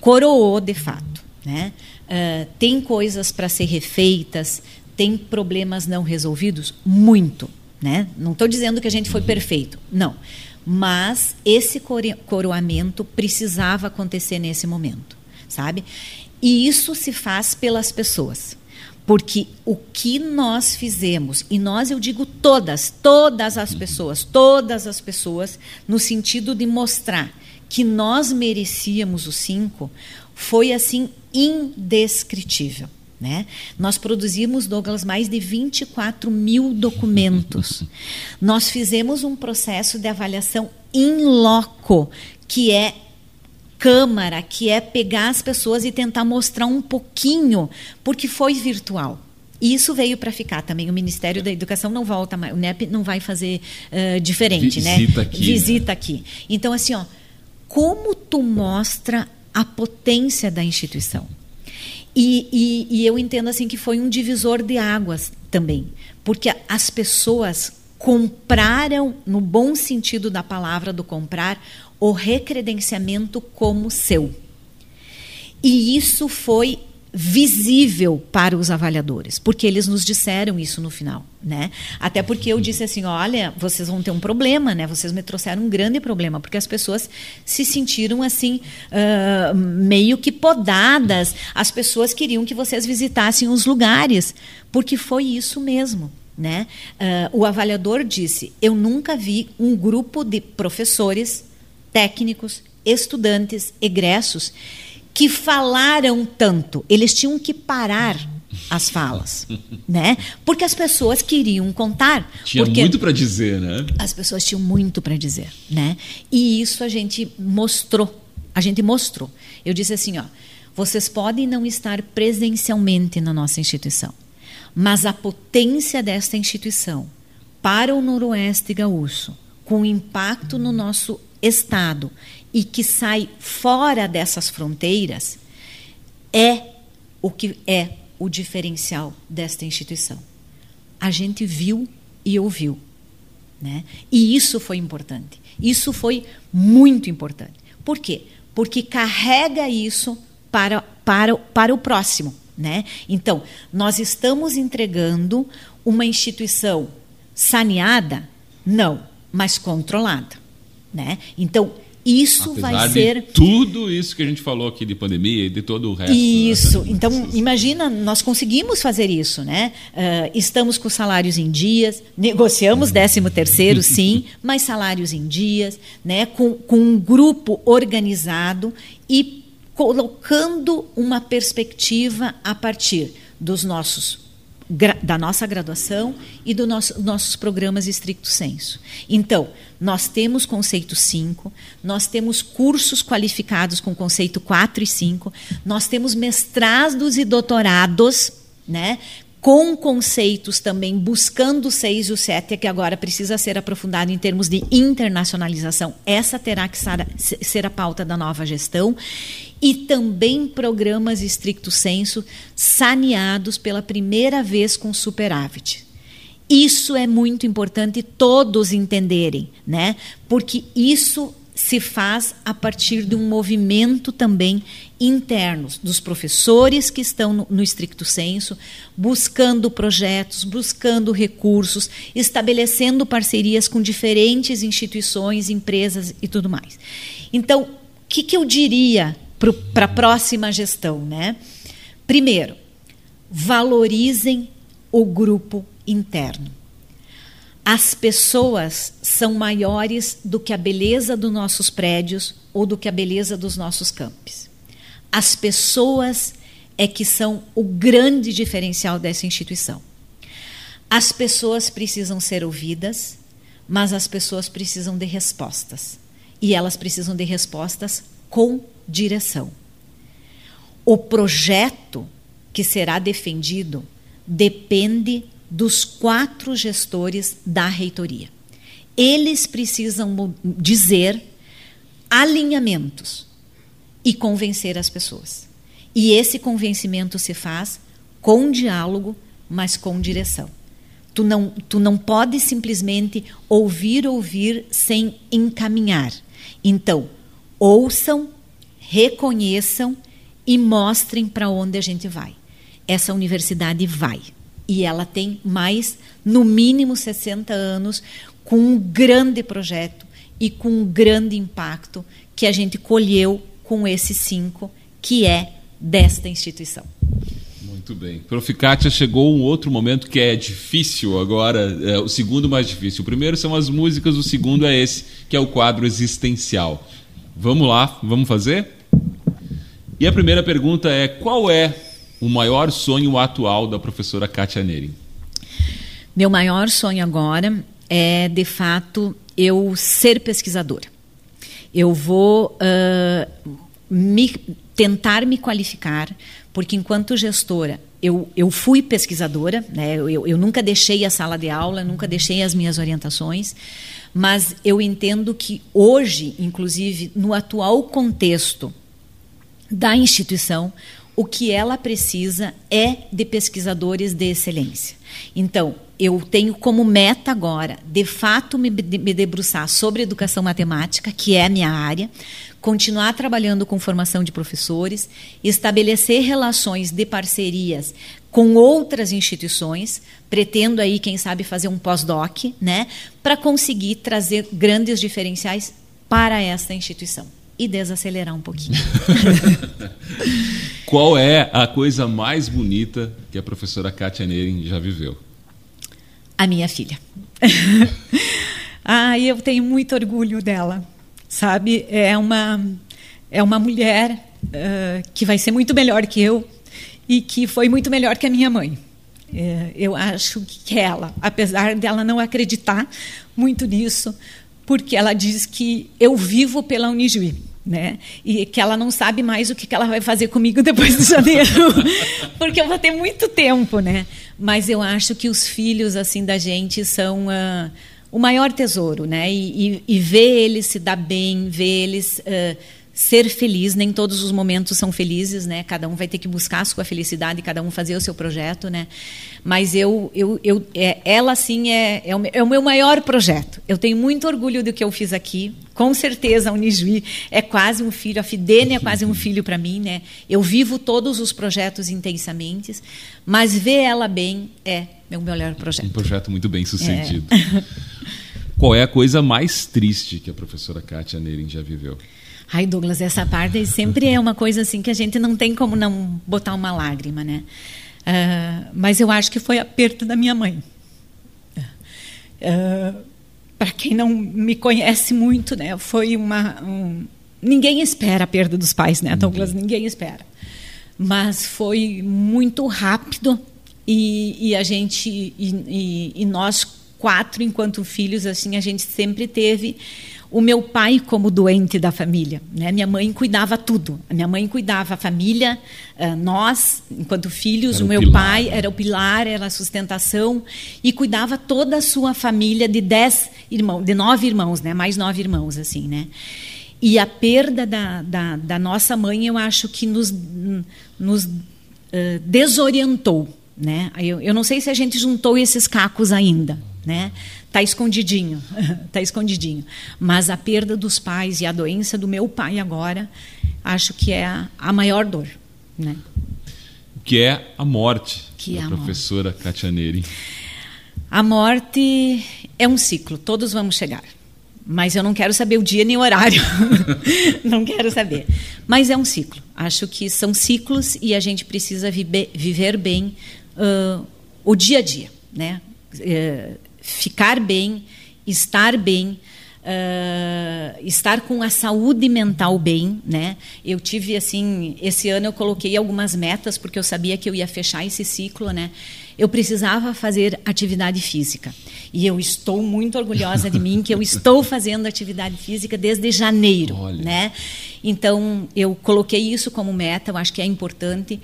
coroou de fato. Né? Uh, tem coisas para ser refeitas, tem problemas não resolvidos? Muito. Né? Não estou dizendo que a gente foi uhum. perfeito, não. Mas esse coroamento precisava acontecer nesse momento, sabe? E isso se faz pelas pessoas. Porque o que nós fizemos, e nós eu digo todas, todas as pessoas, todas as pessoas, no sentido de mostrar que nós merecíamos o cinco, foi assim indescritível. Né? Nós produzimos, Douglas, mais de 24 mil documentos. [LAUGHS] Nós fizemos um processo de avaliação in loco, que é câmara, que é pegar as pessoas e tentar mostrar um pouquinho, porque foi virtual. E isso veio para ficar também. O Ministério da Educação não volta mais, o NEP não vai fazer uh, diferente, né? Visita né? Aqui, Visita né? aqui. Então, assim, ó, como tu mostra a potência da instituição. E, e, e, eu entendo assim que foi um divisor de águas também, porque as pessoas compraram, no bom sentido da palavra do comprar, o recredenciamento como seu. E isso foi visível para os avaliadores, porque eles nos disseram isso no final, né? Até porque eu disse assim, olha, vocês vão ter um problema, né? Vocês me trouxeram um grande problema, porque as pessoas se sentiram assim uh, meio que podadas. As pessoas queriam que vocês visitassem os lugares, porque foi isso mesmo. Né? Uh, o avaliador disse: Eu nunca vi um grupo de professores, técnicos, estudantes, egressos que falaram tanto. Eles tinham que parar as falas, [LAUGHS] né? Porque as pessoas queriam contar. Tinha muito para dizer, né? As pessoas tinham muito para dizer, né? E isso a gente mostrou. A gente mostrou. Eu disse assim, ó, vocês podem não estar presencialmente na nossa instituição, mas a potência desta instituição para o Noroeste gaúcho, com impacto no nosso estado e que sai fora dessas fronteiras, é o que é o diferencial desta instituição. A gente viu e ouviu. Né? E isso foi importante. Isso foi muito importante. Por quê? Porque carrega isso para, para, para o próximo. Né? Então, nós estamos entregando uma instituição saneada? Não, mas controlada. Né? Então, isso Apesar vai ser. tudo isso que a gente falou aqui de pandemia e de todo o resto. Isso. Né? Então, imagina, nós conseguimos fazer isso, né? Uh, estamos com salários em dias, negociamos 13 terceiro, [LAUGHS] sim, mas salários em dias, né? Com, com um grupo organizado e colocando uma perspectiva a partir dos nossos da nossa graduação e dos nosso, nossos programas estricto senso. Então, nós temos conceito 5, nós temos cursos qualificados com conceito 4 e 5, nós temos mestrados e doutorados, né, com conceitos também buscando o 6 e o 7, que agora precisa ser aprofundado em termos de internacionalização. Essa terá que ser a pauta da nova gestão e também programas estricto senso saneados pela primeira vez com superávit. Isso é muito importante todos entenderem, né? Porque isso se faz a partir de um movimento também interno dos professores que estão no, no estricto senso, buscando projetos, buscando recursos, estabelecendo parcerias com diferentes instituições, empresas e tudo mais. Então, o que, que eu diria para a próxima gestão, né? Primeiro, valorizem o grupo interno. As pessoas são maiores do que a beleza dos nossos prédios ou do que a beleza dos nossos campos. As pessoas é que são o grande diferencial dessa instituição. As pessoas precisam ser ouvidas, mas as pessoas precisam de respostas. E elas precisam de respostas com direção. O projeto que será defendido depende dos quatro gestores da reitoria. Eles precisam dizer alinhamentos e convencer as pessoas. E esse convencimento se faz com diálogo, mas com direção. Tu não, tu não pode simplesmente ouvir, ouvir sem encaminhar. Então, ouçam, reconheçam e mostrem para onde a gente vai. Essa universidade vai. E ela tem mais, no mínimo, 60 anos, com um grande projeto e com um grande impacto que a gente colheu com esses cinco, que é desta instituição. Muito bem. Prof. Kátia, chegou um outro momento que é difícil agora, é o segundo mais difícil. O primeiro são as músicas, o segundo é esse, que é o quadro existencial. Vamos lá, vamos fazer? E a primeira pergunta é: qual é o maior sonho atual da professora Kátia Neri? Meu maior sonho agora é, de fato, eu ser pesquisadora. Eu vou uh, me, tentar me qualificar, porque enquanto gestora, eu, eu fui pesquisadora, né? eu, eu nunca deixei a sala de aula, nunca deixei as minhas orientações, mas eu entendo que hoje, inclusive no atual contexto da instituição, o que ela precisa é de pesquisadores de excelência. Então, eu tenho como meta agora, de fato, me, debruçar sobre educação matemática, que é a minha área, continuar trabalhando com formação de professores, estabelecer relações de parcerias com outras instituições, pretendo aí, quem sabe, fazer um pós-doc, né, para conseguir trazer grandes diferenciais para esta instituição e desacelerar um pouquinho. [LAUGHS] Qual é a coisa mais bonita que a professora Kátia Neren já viveu? A minha filha. [LAUGHS] ah, eu tenho muito orgulho dela, sabe? É uma é uma mulher uh, que vai ser muito melhor que eu e que foi muito melhor que a minha mãe. É, eu acho que ela, apesar dela não acreditar muito nisso, porque ela diz que eu vivo pela Unijuí. né? E que ela não sabe mais o que ela vai fazer comigo depois de janeiro, [LAUGHS] porque eu vou ter muito tempo, né? Mas eu acho que os filhos assim da gente são uh, o maior tesouro, né? E, e, e, ver eles se dar bem, ver eles uh, ser feliz, nem todos os momentos são felizes, né? Cada um vai ter que buscar a sua felicidade, cada um fazer o seu projeto, né? Mas eu, eu, eu é, ela sim é, é o, é, o, meu maior projeto. Eu tenho muito orgulho do que eu fiz aqui. Com certeza a Unijuí é quase um filho, a Fidene é quase um filho para mim, né? Eu vivo todos os projetos intensamente, mas ver ela bem é meu melhor projeto. Um projeto muito bem sucedido. É. [LAUGHS] Qual é a coisa mais triste que a professora Kátia Neirin já viveu? Ai, Douglas, essa parte sempre é uma coisa assim que a gente não tem como não botar uma lágrima, né? Uh, mas eu acho que foi a perda da minha mãe. Uh, Para quem não me conhece muito, né? Foi uma um... ninguém espera a perda dos pais, né, Douglas? Ninguém, ninguém espera. Mas foi muito rápido e, e a gente e, e, e nós quatro, enquanto filhos, assim, a gente sempre teve o meu pai como doente da família. Né? Minha mãe cuidava tudo. A minha mãe cuidava a família, uh, nós, enquanto filhos, era o meu pilar, pai né? era o pilar, era a sustentação e cuidava toda a sua família de dez irmãos, de nove irmãos, né? Mais nove irmãos, assim, né? E a perda da, da, da nossa mãe, eu acho que nos, nos uh, desorientou, né? Eu, eu não sei se a gente juntou esses cacos ainda, né? Tá escondidinho, [LAUGHS] tá escondidinho. Mas a perda dos pais e a doença do meu pai agora, acho que é a, a maior dor, né? Que é a morte que da é a professora morte. Katia Neri. A morte é um ciclo, todos vamos chegar. Mas eu não quero saber o dia nem o horário. [LAUGHS] não quero saber. Mas é um ciclo. Acho que são ciclos e a gente precisa viver, viver bem uh, o dia a dia, né? Uh, ficar bem, estar bem, uh, estar com a saúde mental bem, né? Eu tive assim, esse ano eu coloquei algumas metas porque eu sabia que eu ia fechar esse ciclo, né? Eu precisava fazer atividade física. E eu estou muito orgulhosa de mim que eu estou fazendo atividade física desde janeiro, Olha. né? Então, eu coloquei isso como meta, eu acho que é importante.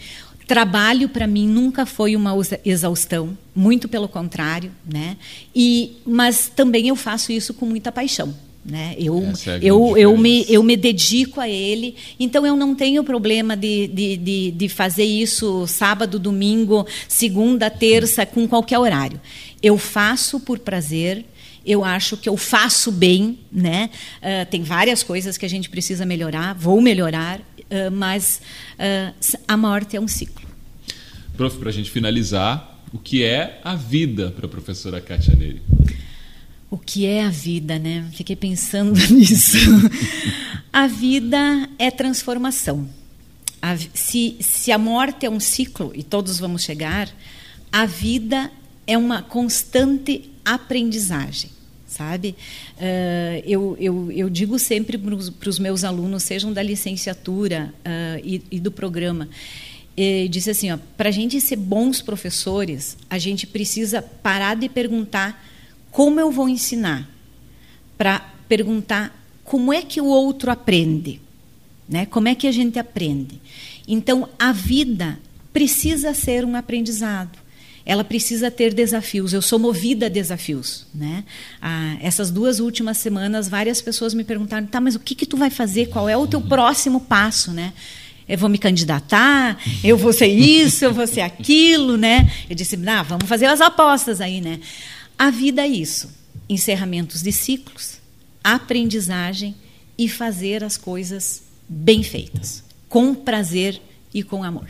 Trabalho para mim nunca foi uma exaustão, muito pelo contrário, né? E mas também eu faço isso com muita paixão, né? Eu, é eu, eu, me, eu me dedico a ele, então eu não tenho problema de, de, de, de, fazer isso sábado, domingo, segunda, terça, com qualquer horário. Eu faço por prazer, eu acho que eu faço bem, né? Uh, tem várias coisas que a gente precisa melhorar, vou melhorar, mas uh, a morte é um ciclo. Prof, para a gente finalizar, o que é a vida para a professora Katia Neri? O que é a vida, né? Fiquei pensando [LAUGHS] nisso. a vida é transformação. A, se, se a morte é um ciclo, e todos vamos chegar, a vida é uma constante aprendizagem sabe? Uh, eu, eu, eu, digo sempre para os meus alunos, sejam da licenciatura uh, e, e, do programa, e disse assim, para a gente ser bons professores, a gente precisa parar de perguntar como eu vou ensinar, para perguntar como é que o outro aprende, né? Como é que a gente aprende? Então, a vida precisa ser um aprendizado ela precisa ter desafios. Eu sou movida a desafios, né? Ah, essas duas últimas semanas, várias pessoas me perguntaram: "Tá, mas o que que tu vai fazer? Qual é o teu próximo passo, né?" Eu vou me candidatar, eu vou ser isso, eu vou ser aquilo, né? Eu disse: "Ah, vamos fazer as apostas aí, né?" A vida é isso: encerramentos de ciclos, aprendizagem e fazer as coisas bem feitas, com prazer e com amor.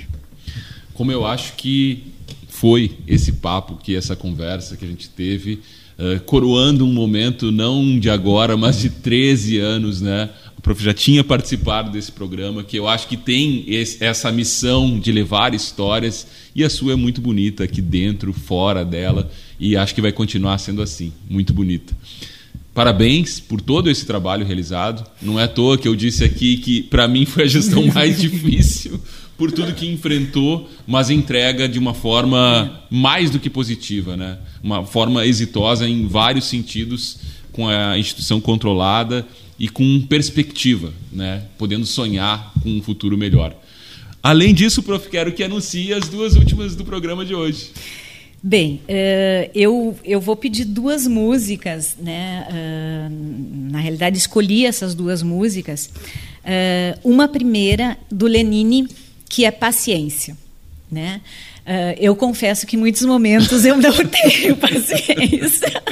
Como eu acho que foi esse papo, que essa conversa que a gente teve, uh, coroando um momento não de agora, mas de 13 anos, né? O prof já tinha participado desse programa, que eu acho que tem esse, essa missão de levar histórias, e a sua é muito bonita aqui dentro, fora dela, e acho que vai continuar sendo assim, muito bonita. Parabéns por todo esse trabalho realizado. Não é à toa que eu disse aqui que para mim foi a gestão mais [LAUGHS] difícil, por tudo que enfrentou, mas entrega de uma forma mais do que positiva, né? Uma forma exitosa em vários sentidos, com a instituição controlada e com perspectiva, né? podendo sonhar com um futuro melhor. Além disso, prof, quero que anuncie as duas últimas do programa de hoje. Bem, uh, eu, eu vou pedir duas músicas, né? Uh, na realidade, escolhi essas duas músicas. Uh, uma primeira do Lenine, que é Paciência, né? eu confesso que em muitos momentos eu não [LAUGHS] tenho paciência,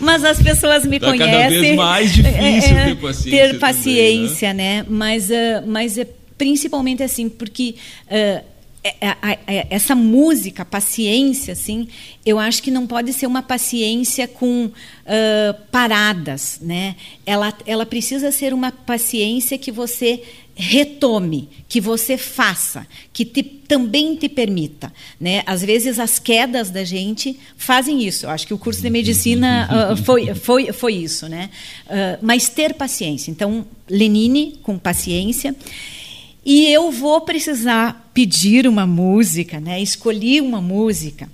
mas as pessoas me tá conhecem. Cada vez mais difícil é, ter paciência. Ter paciência, também, né? né? Mas, mas é principalmente assim, porque é, é, é, essa música, paciência, assim, eu acho que não pode ser uma paciência com uh, paradas, né? Ela, ela precisa ser uma paciência que você retome, que você faça, que te, também te permita, né? Às vezes as quedas da gente fazem isso. Eu acho que o curso de medicina uh, foi, foi, foi isso, né? Uh, mas ter paciência. Então, Lenine com paciência. E eu vou precisar pedir uma música, né? escolhi uma música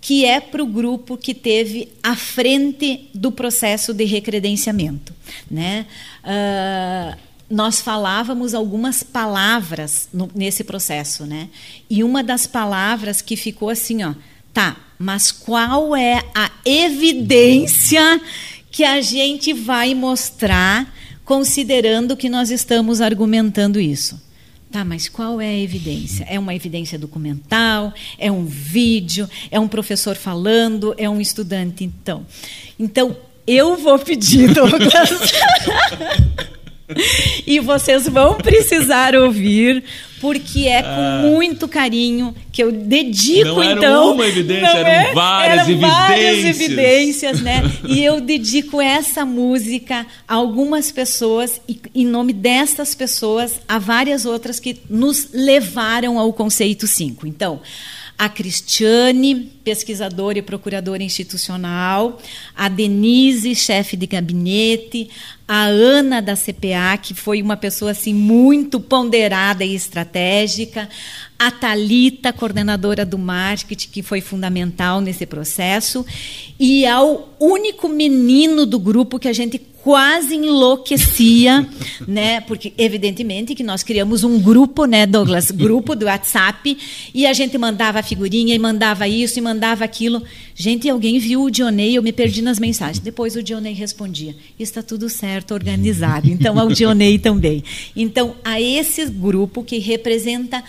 que é para o grupo que teve à frente do processo de recredenciamento. Né? Uh, nós falávamos algumas palavras no, nesse processo, né? E uma das palavras que ficou assim, ó, tá, mas qual é a evidência que a gente vai mostrar considerando que nós estamos argumentando isso? Tá, mas qual é a evidência? É uma evidência documental? É um vídeo? É um professor falando? É um estudante? Então, então eu vou pedir, [LAUGHS] Douglas. E vocês vão precisar ouvir, porque é com ah. muito carinho que eu dedico não era então. Uma evidência, eram é? várias eram evidências. Várias evidências, né? e eu dedico essa música a algumas pessoas e em nome dessas pessoas a várias outras que nos levaram ao conceito 5. Então, a Cristiane, pesquisadora e procuradora institucional, a Denise, chefe de gabinete, a Ana da CPA, que foi uma pessoa assim muito ponderada e estratégica, a Talita, coordenadora do marketing, que foi fundamental nesse processo, e ao único menino do grupo que a gente quase enlouquecia, né? Porque evidentemente que nós criamos um grupo, né, Douglas, grupo do WhatsApp, e a gente mandava figurinha e mandava isso e mandava aquilo. Gente, alguém viu o Dionei, eu me perdi nas mensagens. Depois o Dionei respondia: "Está tudo certo, organizado". Então ao Dionei também. Então a esse grupo que representa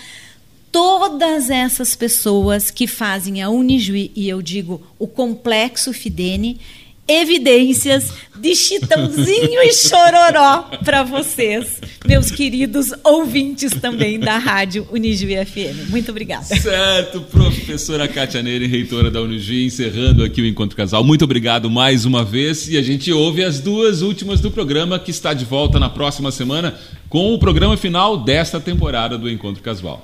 todas essas pessoas que fazem a Unijuí, e eu digo o complexo Fidene, evidências de Chitãozinho e Chororó para vocês, meus queridos ouvintes também da Rádio Unijuí FM. Muito obrigada. Certo, professora Kátia Neire, reitora da Unijuí, encerrando aqui o Encontro Casal. Muito obrigado mais uma vez e a gente ouve as duas últimas do programa que está de volta na próxima semana com o programa final desta temporada do Encontro Casual.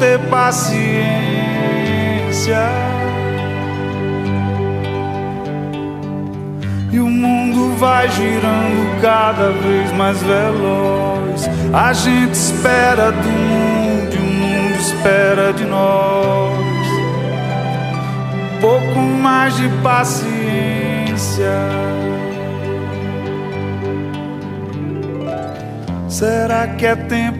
Ter paciência. E o mundo vai girando cada vez mais veloz. A gente espera do mundo e o mundo espera de nós. Um pouco mais de paciência. Será que é tempo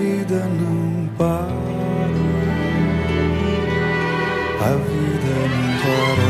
vida não para. A vida não para.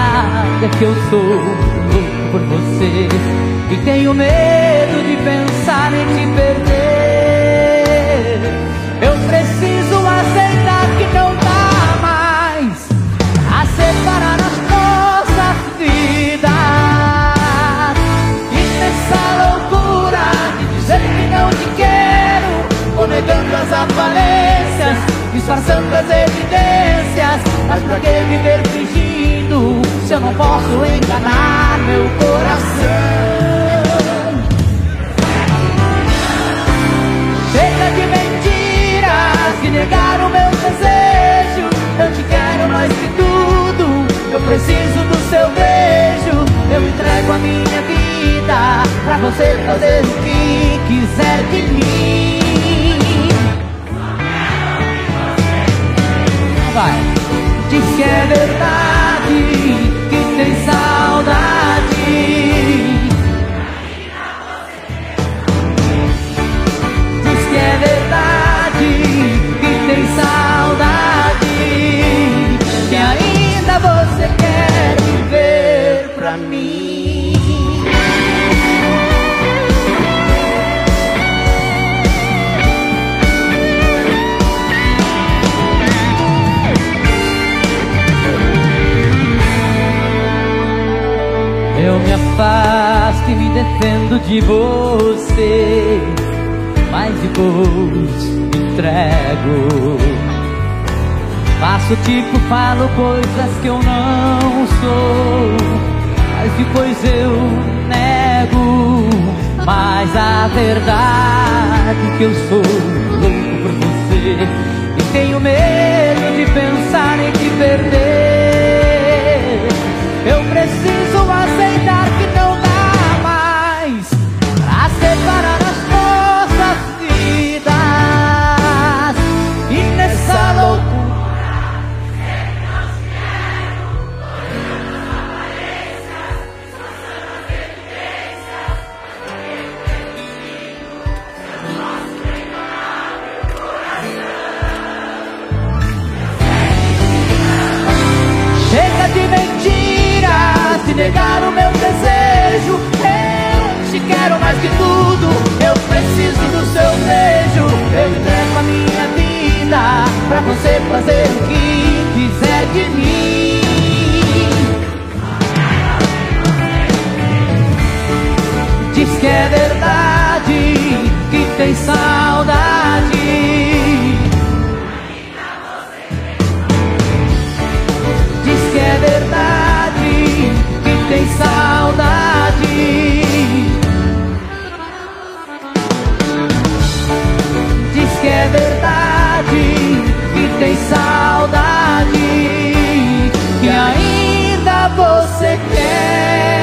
é que eu sou louco por você. E tenho medo de pensar em te perder. Eu preciso aceitar que não dá mais A separar as nossas vidas. E nessa loucura de dizer que não te quero Ou negando as aparências disfarçando as evidências. Mas pra que viver não posso enganar meu coração. Cheia de mentiras que negaram meu desejo. Eu te quero mais que tudo. Eu preciso do seu beijo. Eu entrego a minha vida pra você fazer o que quiser de mim. Vai, diz que é verdade. Verdade, que tem saudade. Que ainda você quer viver pra mim. Eu me afasto e me defendo de você, mas depois entrego. Faço tipo, falo coisas que eu não sou, mas depois eu nego. Mas a verdade que eu sou louco por você e tenho medo de pensar em te perder. Negar o meu desejo. Eu te quero mais que tudo, eu preciso do seu beijo. Eu entrego a minha vida pra você fazer o que quiser de mim. Diz que é verdade, que tem saudade. Tem saudade. Que ainda você quer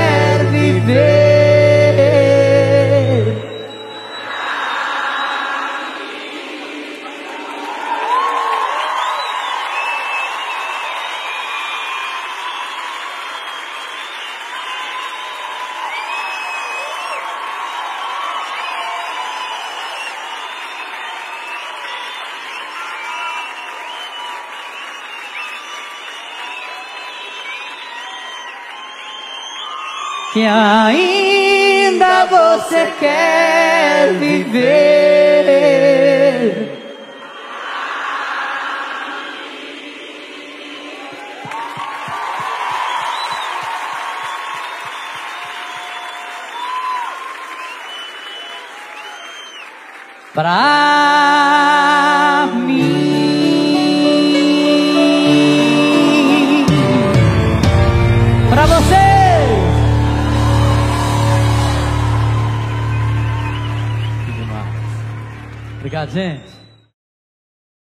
você quer viver.